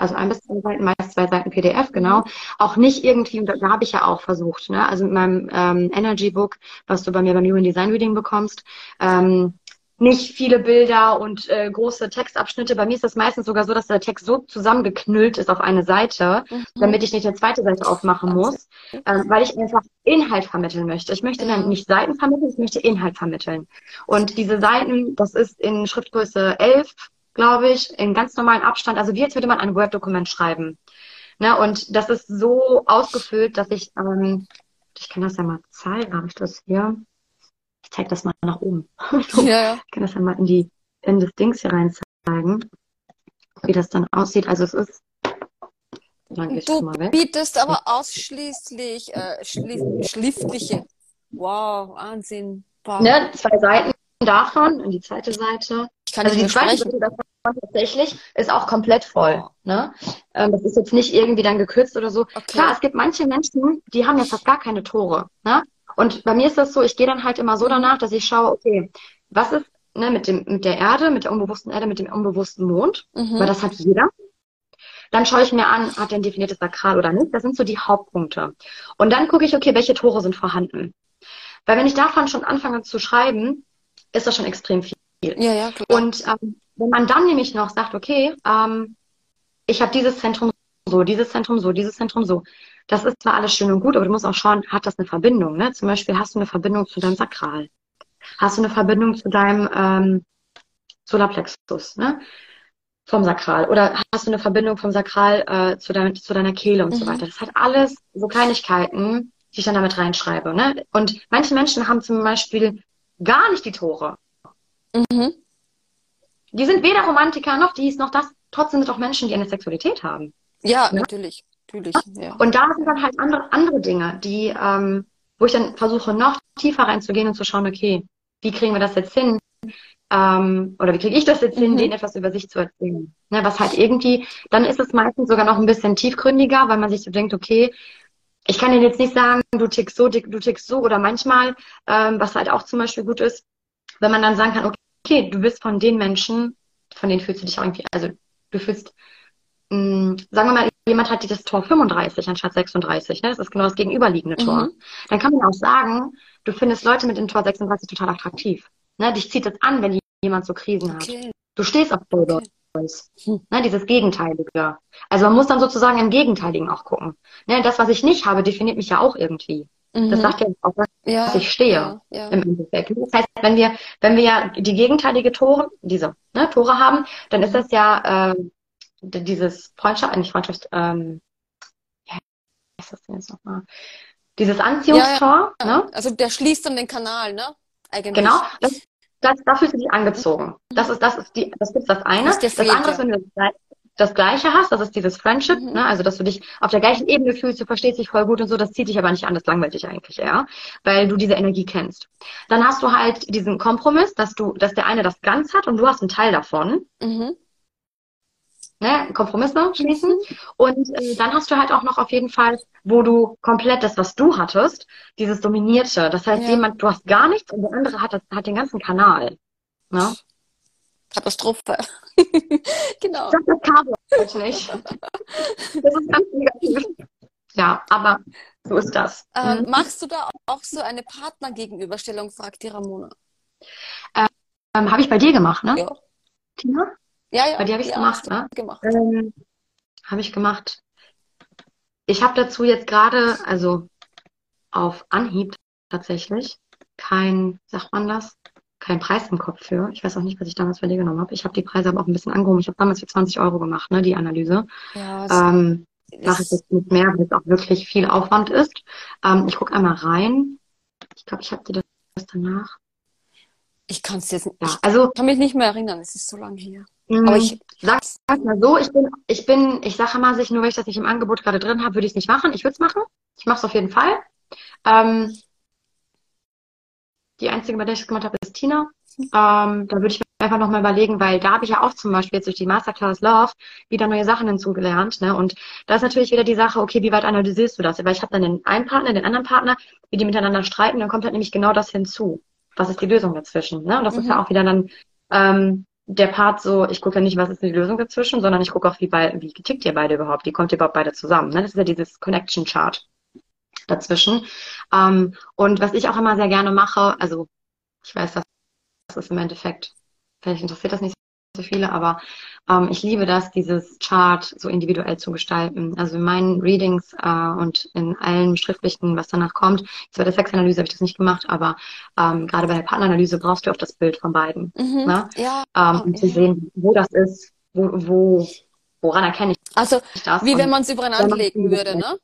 Also ein bis zwei Seiten, meist zwei Seiten PDF, genau. Auch nicht irgendwie, und da, da habe ich ja auch versucht, ne? Also mit meinem ähm, Energy Book, was du bei mir beim Human Design Reading bekommst, ähm, nicht viele Bilder und äh, große Textabschnitte. Bei mir ist das meistens sogar so, dass der Text so zusammengeknüllt ist auf eine Seite, Mhm. damit ich nicht eine zweite Seite aufmachen muss, ähm, weil ich einfach Inhalt vermitteln möchte. Ich möchte dann nicht Seiten vermitteln, ich möchte Inhalt vermitteln. Und diese Seiten, das ist in Schriftgröße 11, glaube ich, in ganz normalen Abstand, also wie als würde man ein Word-Dokument schreiben. Ne? Und das ist so ausgefüllt, dass ich, ähm, ich kann das ja mal zeigen, habe ich das hier? Ich zeige das mal nach oben. So. ja. Ich kann das ja mal in die, in das Dings hier rein zeigen, wie das dann aussieht. Also es ist, Du bietest aber ausschließlich äh, schriftliche. Wow, Wahnsinn. Wow. Ne? Zwei Seiten davon und die zweite Seite. Ich kann Also nicht die zweite. Seite davon tatsächlich ist auch komplett voll. Ne? Ähm, das ist jetzt nicht irgendwie dann gekürzt oder so. Okay. Klar, es gibt manche Menschen, die haben ja fast gar keine Tore. Ne? Und bei mir ist das so, ich gehe dann halt immer so danach, dass ich schaue, okay, was ist ne, mit dem, mit der Erde, mit der unbewussten Erde, mit dem unbewussten Mond, Mhm. weil das hat jeder. Dann schaue ich mir an, hat er ein definiertes Sakral oder nicht. Das sind so die Hauptpunkte. Und dann gucke ich, okay, welche Tore sind vorhanden. Weil wenn ich davon schon anfange zu schreiben, ist das schon extrem viel. Ja, ja, klar. Und ähm, wenn man dann nämlich noch sagt, okay, ähm, ich habe dieses Zentrum so, dieses Zentrum so, dieses Zentrum so. Das ist zwar alles schön und gut, aber du musst auch schauen, hat das eine Verbindung? Ne? Zum Beispiel hast du eine Verbindung zu deinem Sakral. Hast du eine Verbindung zu deinem ähm, Solarplexus, ne? Vom Sakral. Oder hast du eine Verbindung vom Sakral äh, zu, dein, zu deiner Kehle und so Mhm. weiter. Das hat alles so Kleinigkeiten, die ich dann damit reinschreibe. Ne? Und manche Menschen haben zum Beispiel gar nicht die Tore. Mhm. Die sind weder Romantiker noch dies noch das. Trotzdem sind auch Menschen, die eine Sexualität haben. Ja, natürlich. Natürlich. Ja. Und da sind dann halt andere, andere Dinge, die, ähm, wo ich dann versuche, noch tiefer reinzugehen und zu schauen, okay, wie kriegen wir das jetzt hin? Ähm, oder wie kriege ich das jetzt hin, Mhm. denen etwas über sich zu erzählen? Ne, was halt irgendwie, dann ist es meistens sogar noch ein bisschen tiefgründiger, weil man sich so denkt, okay, ich kann dir jetzt nicht sagen, du tickst so, du tickst so, oder manchmal, ähm, was halt auch zum Beispiel gut ist, wenn man dann sagen kann, okay, du bist von den Menschen, von denen fühlst du dich auch irgendwie, also du fühlst, mh, sagen wir mal, jemand hat das Tor 35 anstatt 36, ne? das ist genau das gegenüberliegende Tor. Mhm. Dann kann man auch sagen, du findest Leute mit dem Tor 36 total attraktiv. Ne? Dich zieht es an, wenn jemand so Krisen hat. Okay. Du stehst auf Playboys. Hm. Ne, dieses Gegenteilige. Also man muss dann sozusagen im Gegenteiligen auch gucken. Ne, das, was ich nicht habe, definiert mich ja auch irgendwie. Mhm. Das sagt ja auch, was ja, ich stehe. Ja, ja. im Endeffekt. Das heißt, wenn wir, wenn wir ja die gegenteilige Tore, diese ne, Tore haben, dann ist das ja d- dieses Freundschaft, äh, nicht Freundschaft, ähm, ja, wie ist das denn jetzt nochmal? Dieses Anziehungstor, ne? Also der schließt dann den Kanal, ne? Eigentlich. Genau, das, das, da fühlst du dich angezogen. Das ist, das ist die, das ist das eine. Das fehlt, andere ja. ist, wenn du das, das Gleiche hast, das ist dieses Friendship, Mhm. ne? Also dass du dich auf der gleichen Ebene fühlst, du verstehst dich voll gut und so, das zieht dich aber nicht an, das langweilt dich eigentlich eher, weil du diese Energie kennst. Dann hast du halt diesen Kompromiss, dass du, dass der eine das ganz hat und du hast einen Teil davon, Mhm. Ne? Kompromisse schließen. Und äh, dann hast du halt auch noch auf jeden Fall, wo du komplett das, was du hattest, dieses Dominierte. Das heißt, Ja. jemand, du hast gar nichts und der andere hat, das, hat den ganzen Kanal. Ne? Katastrophe. genau. Das ist Carbon nicht. Das ist ganz negativ. Ja, aber so ist das. Ähm, Mhm. machst du da auch so eine Partnergegenüberstellung, fragt die Ramona. Ähm, habe ich bei dir gemacht, ne? Ja. Tina? Ja, ja. Bei dir habe ich ja, gemacht, ne? gemacht. Ähm, habe ich gemacht. Ich habe dazu jetzt gerade, also auf Anhieb tatsächlich, kein, sagt man das, kein Preis im Kopf für. Ich weiß auch nicht, was ich damals bei dir genommen habe. Ich habe die Preise aber auch ein bisschen angehoben. Ich habe damals für 20 Euro gemacht, ne, die Analyse. Ja, es, Ähm, mache ich es, jetzt nicht mehr, weil es auch wirklich viel Aufwand ist. Ähm, ich gucke einmal rein. Ich glaube, ich habe dir das danach. Ich kann es jetzt Ja, ich also kann mich nicht mehr erinnern, es ist so lange her. mh, Aber ich sag sag mal so, ich bin, ich bin, ich sage mal sich, nur weil ich das nicht im Angebot gerade drin habe, würde ich es nicht machen. Ich würde es machen. Ich mache es auf jeden Fall. Ähm, die einzige, bei der ich es gemacht habe, ist Tina. Ähm, da würde ich mir einfach nochmal überlegen, weil da habe ich ja auch zum Beispiel jetzt durch die Masterclass Love wieder neue Sachen hinzugelernt. Ne? Und da ist natürlich wieder die Sache, okay, wie weit analysierst du das? Weil ich habe dann den einen Partner, den anderen Partner, wie die miteinander streiten, dann kommt halt nämlich genau das hinzu. Was ist die Lösung dazwischen? Ne? Und das ist Mhm. ja auch wieder dann ähm, der Part so, ich gucke ja nicht, was ist die Lösung dazwischen, sondern ich gucke auch, wie, bei, wie tickt ihr beide überhaupt? Wie kommt ihr überhaupt beide zusammen? Ne? Das ist ja dieses Connection Chart dazwischen. Ähm, und was ich auch immer sehr gerne mache, also ich weiß, das ist im Endeffekt, vielleicht interessiert das nicht so viele, aber ähm, ich liebe das, dieses Chart so individuell zu gestalten. Also in meinen Readings äh, und in allen schriftlichen, was danach kommt, jetzt bei der Sexanalyse habe ich das nicht gemacht, aber ähm, gerade bei der Partneranalyse brauchst du auch das Bild von beiden, mhm. ne? Ja, ähm, um zu ja. sehen, wo das ist, wo, wo woran erkenne also ich das? wie wenn man es übereinander legen würde, ne?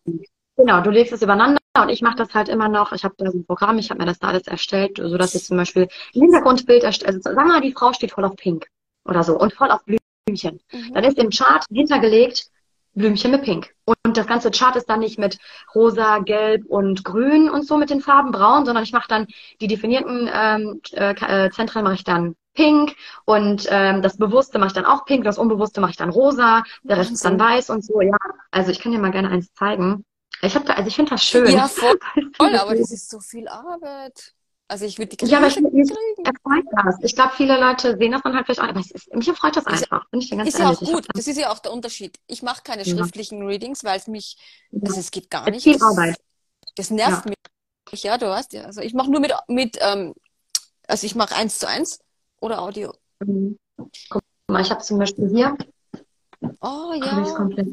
Genau, du legst es übereinander und ich mache das halt immer noch. Ich habe da so ein Programm, ich habe mir das da alles erstellt, so dass ich zum Beispiel ein Hintergrundbild erstelle. Also sagen wir mal, die Frau steht voll auf Pink oder so und voll auf Blümchen. Mhm. Dann ist im Chart hintergelegt Blümchen mit Pink. Und das ganze Chart ist dann nicht mit rosa, gelb und grün und so mit den Farben braun, sondern ich mache dann die definierten ähm, äh, Zentren mache ich dann pink und ähm, das Bewusste mache ich dann auch pink, das Unbewusste mache ich dann rosa, der Rest ist dann weiß und so. Ja, also ich kann dir mal gerne eins zeigen. Ich habe da, also ich finde das schön. Ja, voll, voll, aber das ist so viel Arbeit. Also ich würde die Ja, aber Krise ich- ich- kriegen. erfreut das. Ich glaube, viele Leute sehen das dann halt vielleicht auch, aber ist, mich erfreut das einfach. Bin ich dir ganz Ist ja auch gut. Das ist ja auch der Unterschied. Ich mache keine Ja. schriftlichen Readings, weil es mich, also es geht gar nicht. Das, Arbeit. das nervt mich. Ja, du hast ja. Also ich mache nur mit, mit ähm, also ich mache eins zu eins oder Audio. Mhm. Guck mal, ich habe zum Beispiel hier, Oh ja. komplett.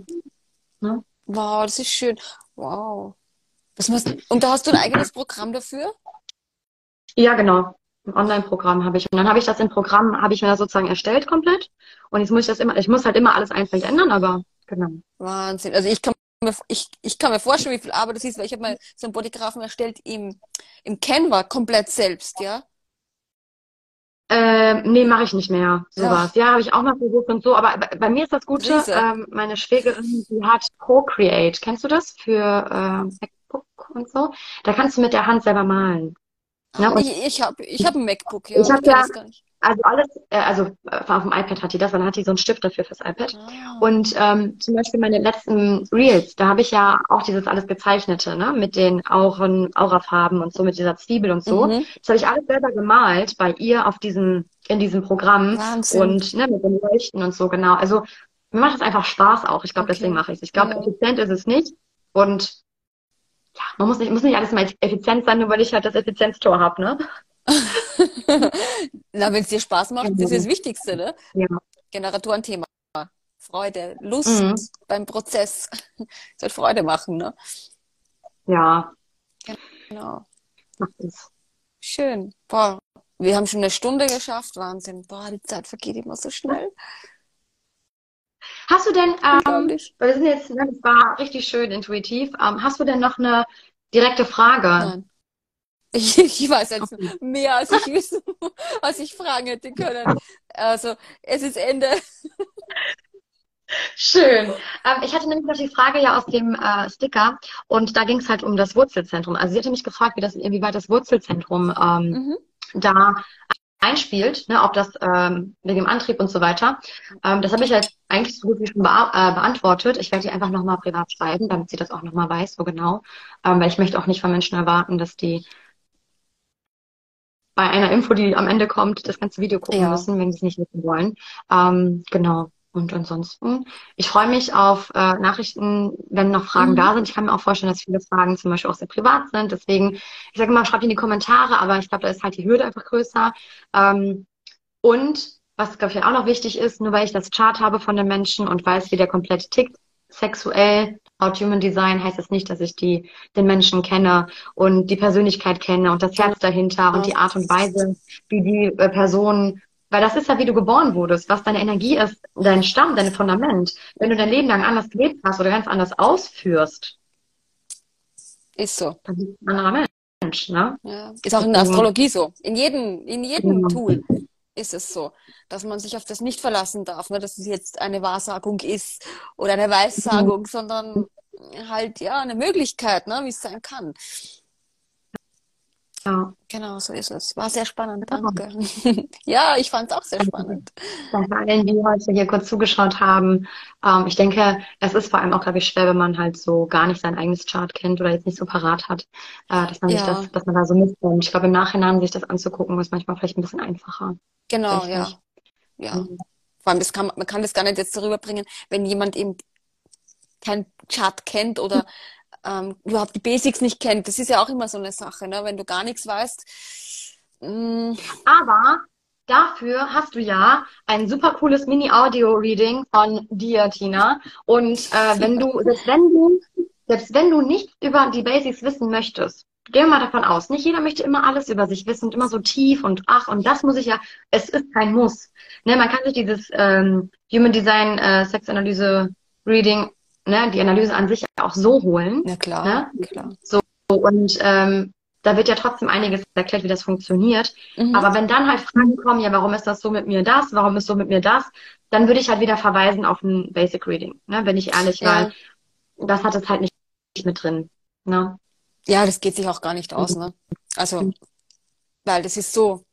Wow, das ist schön. Wow. Das muss, und da hast du ein eigenes Programm dafür? Ja, genau. Ein Online-Programm habe ich. Und dann habe ich das im Programm, habe ich mir das sozusagen erstellt komplett. Und jetzt muss ich das immer, ich muss halt immer alles einzeln ändern, aber genau. Wahnsinn. Also ich kann mir, ich, ich kann mir vorstellen, wie viel Arbeit das ist, weil ich habe mal so einen Bodygraphen erstellt im, im Canva komplett selbst, ja. Ähm, nee, mache ich nicht mehr. Sowas. Ja, habe ich auch mal versucht und so. Aber bei, bei mir ist das Gute, ähm, meine Schwägerin, die hat Procreate. Kennst du das? Für ähm, MacBook und so. Da kannst du mit der Hand selber malen. Ja, Ich, ich habe ich hab ein MacBook, ja. Ich aber hab kenn ja- also alles, äh, also äh, auf dem iPad hat die das, weil dann hat die so einen Stift dafür fürs iPad. Ah. Und ähm, zum Beispiel meine letzten Reels, da habe ich ja auch dieses alles Gezeichnete, ne, mit den Auren, Aurafarben und so, mit dieser Zwiebel und so. Mhm. Das habe ich alles selber gemalt bei ihr auf diesem, in diesem Programm Wahnsinn. und ne, mit den Leuchten und so, genau. Also mir macht das einfach Spaß auch. Ich glaube, Okay. deswegen mache ich es. Ich glaube, Ja. effizient ist es nicht. Und ja, man muss nicht, muss nicht alles mal effizient sein, nur weil ich halt das Effizienztor habe, ne? Na, wenn es dir Spaß macht, das ist das Wichtigste, ne? Ja. Generatorenthema. Freude, Lust Mhm. beim Prozess. Soll Freude machen, ne? Ja, Genau. macht es. Schön. Boah, wir haben schon eine Stunde geschafft. Wahnsinn. Boah, die Zeit vergeht immer so schnell. Hast du denn, ähm, weil wir sind jetzt, ne, das war richtig schön intuitiv, ähm, hast du denn noch eine direkte Frage? Nein. Ich, ich weiß jetzt mehr, als ich wissen, was ich fragen hätte können. Also, es ist Ende. Schön. Ähm, ich hatte nämlich noch die Frage ja aus dem äh, Sticker und da ging es halt um das Wurzelzentrum. Also sie hatte mich gefragt, wie das, inwieweit das Wurzelzentrum ähm, mhm. da einspielt, ne, ob das ähm, wegen dem Antrieb und so weiter. Ähm, das habe ich halt eigentlich so gut wie schon bea äh, beantwortet. Ich werde die einfach nochmal privat schreiben, damit sie das auch nochmal weiß, so genau. Ähm, weil ich möchte auch nicht von Menschen erwarten, dass die bei einer Info, die am Ende kommt, das ganze Video gucken ja. müssen, wenn sie es nicht wissen wollen. Ähm, genau. Und ansonsten, ich freue mich auf äh, Nachrichten, wenn noch Fragen mhm. da sind. Ich kann mir auch vorstellen, dass viele Fragen zum Beispiel auch sehr privat sind. Deswegen, ich sage immer, schreibt in die Kommentare, aber ich glaube, da ist halt die Hürde einfach größer. Ähm, und was, glaube ich, auch noch wichtig ist, nur weil ich das Chart habe von den Menschen und weiß, wie der komplett tickt, sexuell, laut Human Design heißt es das nicht, dass ich die, den Menschen kenne und die Persönlichkeit kenne und das Herz dahinter und die Art und Weise, wie die äh, Person weil das ist ja, wie du geboren wurdest, was deine Energie ist, dein Stamm, dein Fundament. Wenn du dein Leben lang anders gelebt hast oder ganz anders ausführst. Ist so. Dann bist du ein anderer Mensch, ne? Ja. Ist auch in der Astrologie so. In jedem, in jedem ja. Tool ist es so, dass man sich auf das nicht verlassen darf, ne? dass es jetzt eine Wahrsagung ist oder eine Weissagung, mhm. sondern halt ja eine Möglichkeit, ne? wie es sein kann. Ja. Genau, so ist es. War sehr spannend, danke. ja, ich fand es auch sehr spannend. Danke allen, die heute hier kurz zugeschaut haben. Ähm, ich denke, es ist vor allem auch, glaube ich, schwer, wenn man halt so gar nicht sein eigenes Chart kennt oder jetzt nicht so parat hat, äh, dass man ja. sich das, dass man da so mitkommt. Ich glaube, im Nachhinein sich das anzugucken, ist manchmal vielleicht ein bisschen einfacher. Genau, ja. Ja. Mhm. Vor allem, das kann, man kann das gar nicht jetzt darüber bringen, wenn jemand eben kein Chart kennt oder ähm, überhaupt die Basics nicht kennt. Das ist ja auch immer so eine Sache, ne? wenn du gar nichts weißt. Mm. Aber dafür hast du ja ein super cooles Mini-Audio-Reading von dir, Tina. Und äh, wenn du, selbst wenn du, selbst wenn du nicht über die Basics wissen möchtest, gehen wir mal davon aus, nicht jeder möchte immer alles über sich wissen und immer so tief und ach, und das muss ich ja, es ist kein Muss. Ne, man kann sich dieses ähm, Human Design äh, Sexanalyse Reading ne, die Analyse an sich auch so holen. Ja, klar. Ne? klar. So, und ähm, da wird ja trotzdem einiges erklärt, wie das funktioniert. Mhm. Aber wenn dann halt Fragen kommen, ja, warum ist das so mit mir das, warum ist so mit mir das, dann würde ich halt wieder verweisen auf ein Basic Reading, ne, wenn ich ehrlich, ja. weil das hat es halt nicht mit drin. Ne? Ja, das geht sich auch gar nicht aus, ne? Also, mhm. weil das ist so,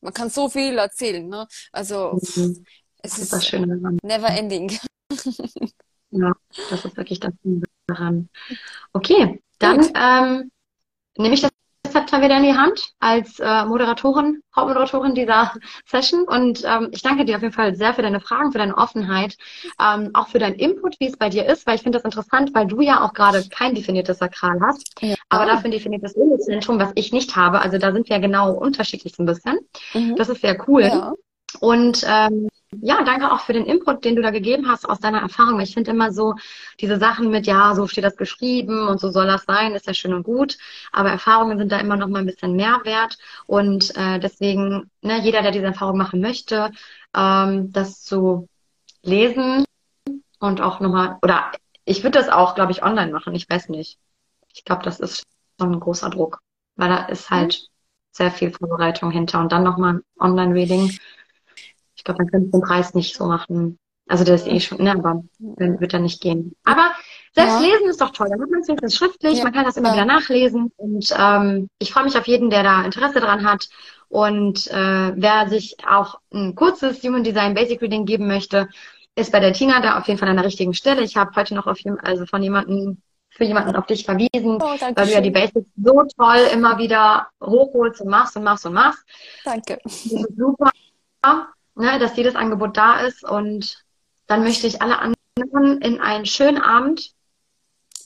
man kann so viel erzählen, ne? Also, mhm. es ist, ist never ending. Ja, das ist wirklich das daran. Okay, dann ähm, nehme ich das Zepter wieder in die Hand als äh, Moderatorin, Hauptmoderatorin dieser Session. Und ähm, ich danke dir auf jeden Fall sehr für deine Fragen, für deine Offenheit, ähm, auch für deinen Input, wie es bei dir ist, weil ich finde das interessant, weil du ja auch gerade kein definiertes Sakral hast, ja. aber dafür ein definiertes Zentrum, was ich nicht habe. Also da sind wir genau unterschiedlich so ein bisschen. Mhm. Das ist sehr cool. Ja. Und ähm, ja, danke auch für den Input, den du da gegeben hast aus deiner Erfahrung. Ich finde immer so diese Sachen mit, ja, so steht das geschrieben und so soll das sein, ist ja schön und gut. Aber Erfahrungen sind da immer noch mal ein bisschen mehr wert. Und äh, deswegen, ne, jeder, der diese Erfahrung machen möchte, ähm, das zu lesen und auch nochmal, oder ich würde das auch, glaube ich, online machen. Ich weiß nicht. Ich glaube, das ist schon ein großer Druck, weil da ist halt mhm. sehr viel Vorbereitung hinter und dann nochmal ein Online-Reading ich glaube, man könnte den Preis nicht so machen. Also das ist eh schon, ne, aber wird dann nicht gehen. Aber selbst ja. lesen ist doch toll. Dann hat man es wenigstens schriftlich, ja. man kann das immer ja. wieder nachlesen. Und ähm, ich freue mich auf jeden, der da Interesse dran hat. Und äh, wer sich auch ein kurzes Human Design Basic Reading geben möchte, ist bei der Tina da auf jeden Fall an der richtigen Stelle. Ich habe heute noch auf also von jemandem für jemanden auf dich verwiesen, oh, weil du ja die Basics so toll immer wieder hochholst und machst und machst und machst. Danke. Super ne, dass jedes Angebot da ist und dann möchte ich alle anderen in einen schönen Abend.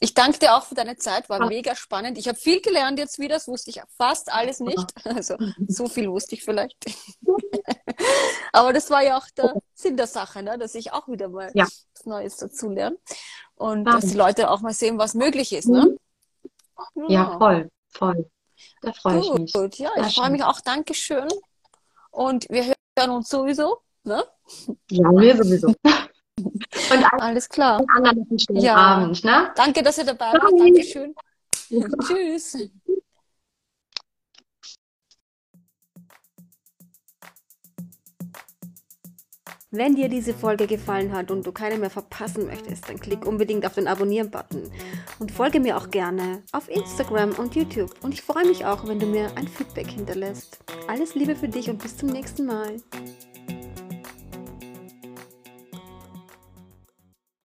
Ich danke dir auch für deine Zeit, war mega spannend. Ich habe viel gelernt jetzt wieder, das wusste ich fast alles nicht. Also so viel wusste ich vielleicht. Aber das war ja auch der Sinn der Sache, ne? dass ich auch wieder mal ja. was Neues dazu lerne. Und ja. dass die Leute auch mal sehen, was möglich ist. Ne? Ja, ja voll, voll. Da freue ich mich. Gut, ja, ich freue mich auch. Dankeschön. Und wir hören hören uns sowieso, ne? Ja, wir sowieso. Und alles klar. Anderen schönen ja. Abend, ne? Danke, dass ihr dabei wart. Dankeschön. Tschüss. Wenn dir diese Folge gefallen hat und du keine mehr verpassen möchtest, dann klick unbedingt auf den Abonnieren-Button und folge mir auch gerne auf Instagram und YouTube. Und ich freue mich auch, wenn du mir ein Feedback hinterlässt. Alles Liebe für dich und bis zum nächsten Mal.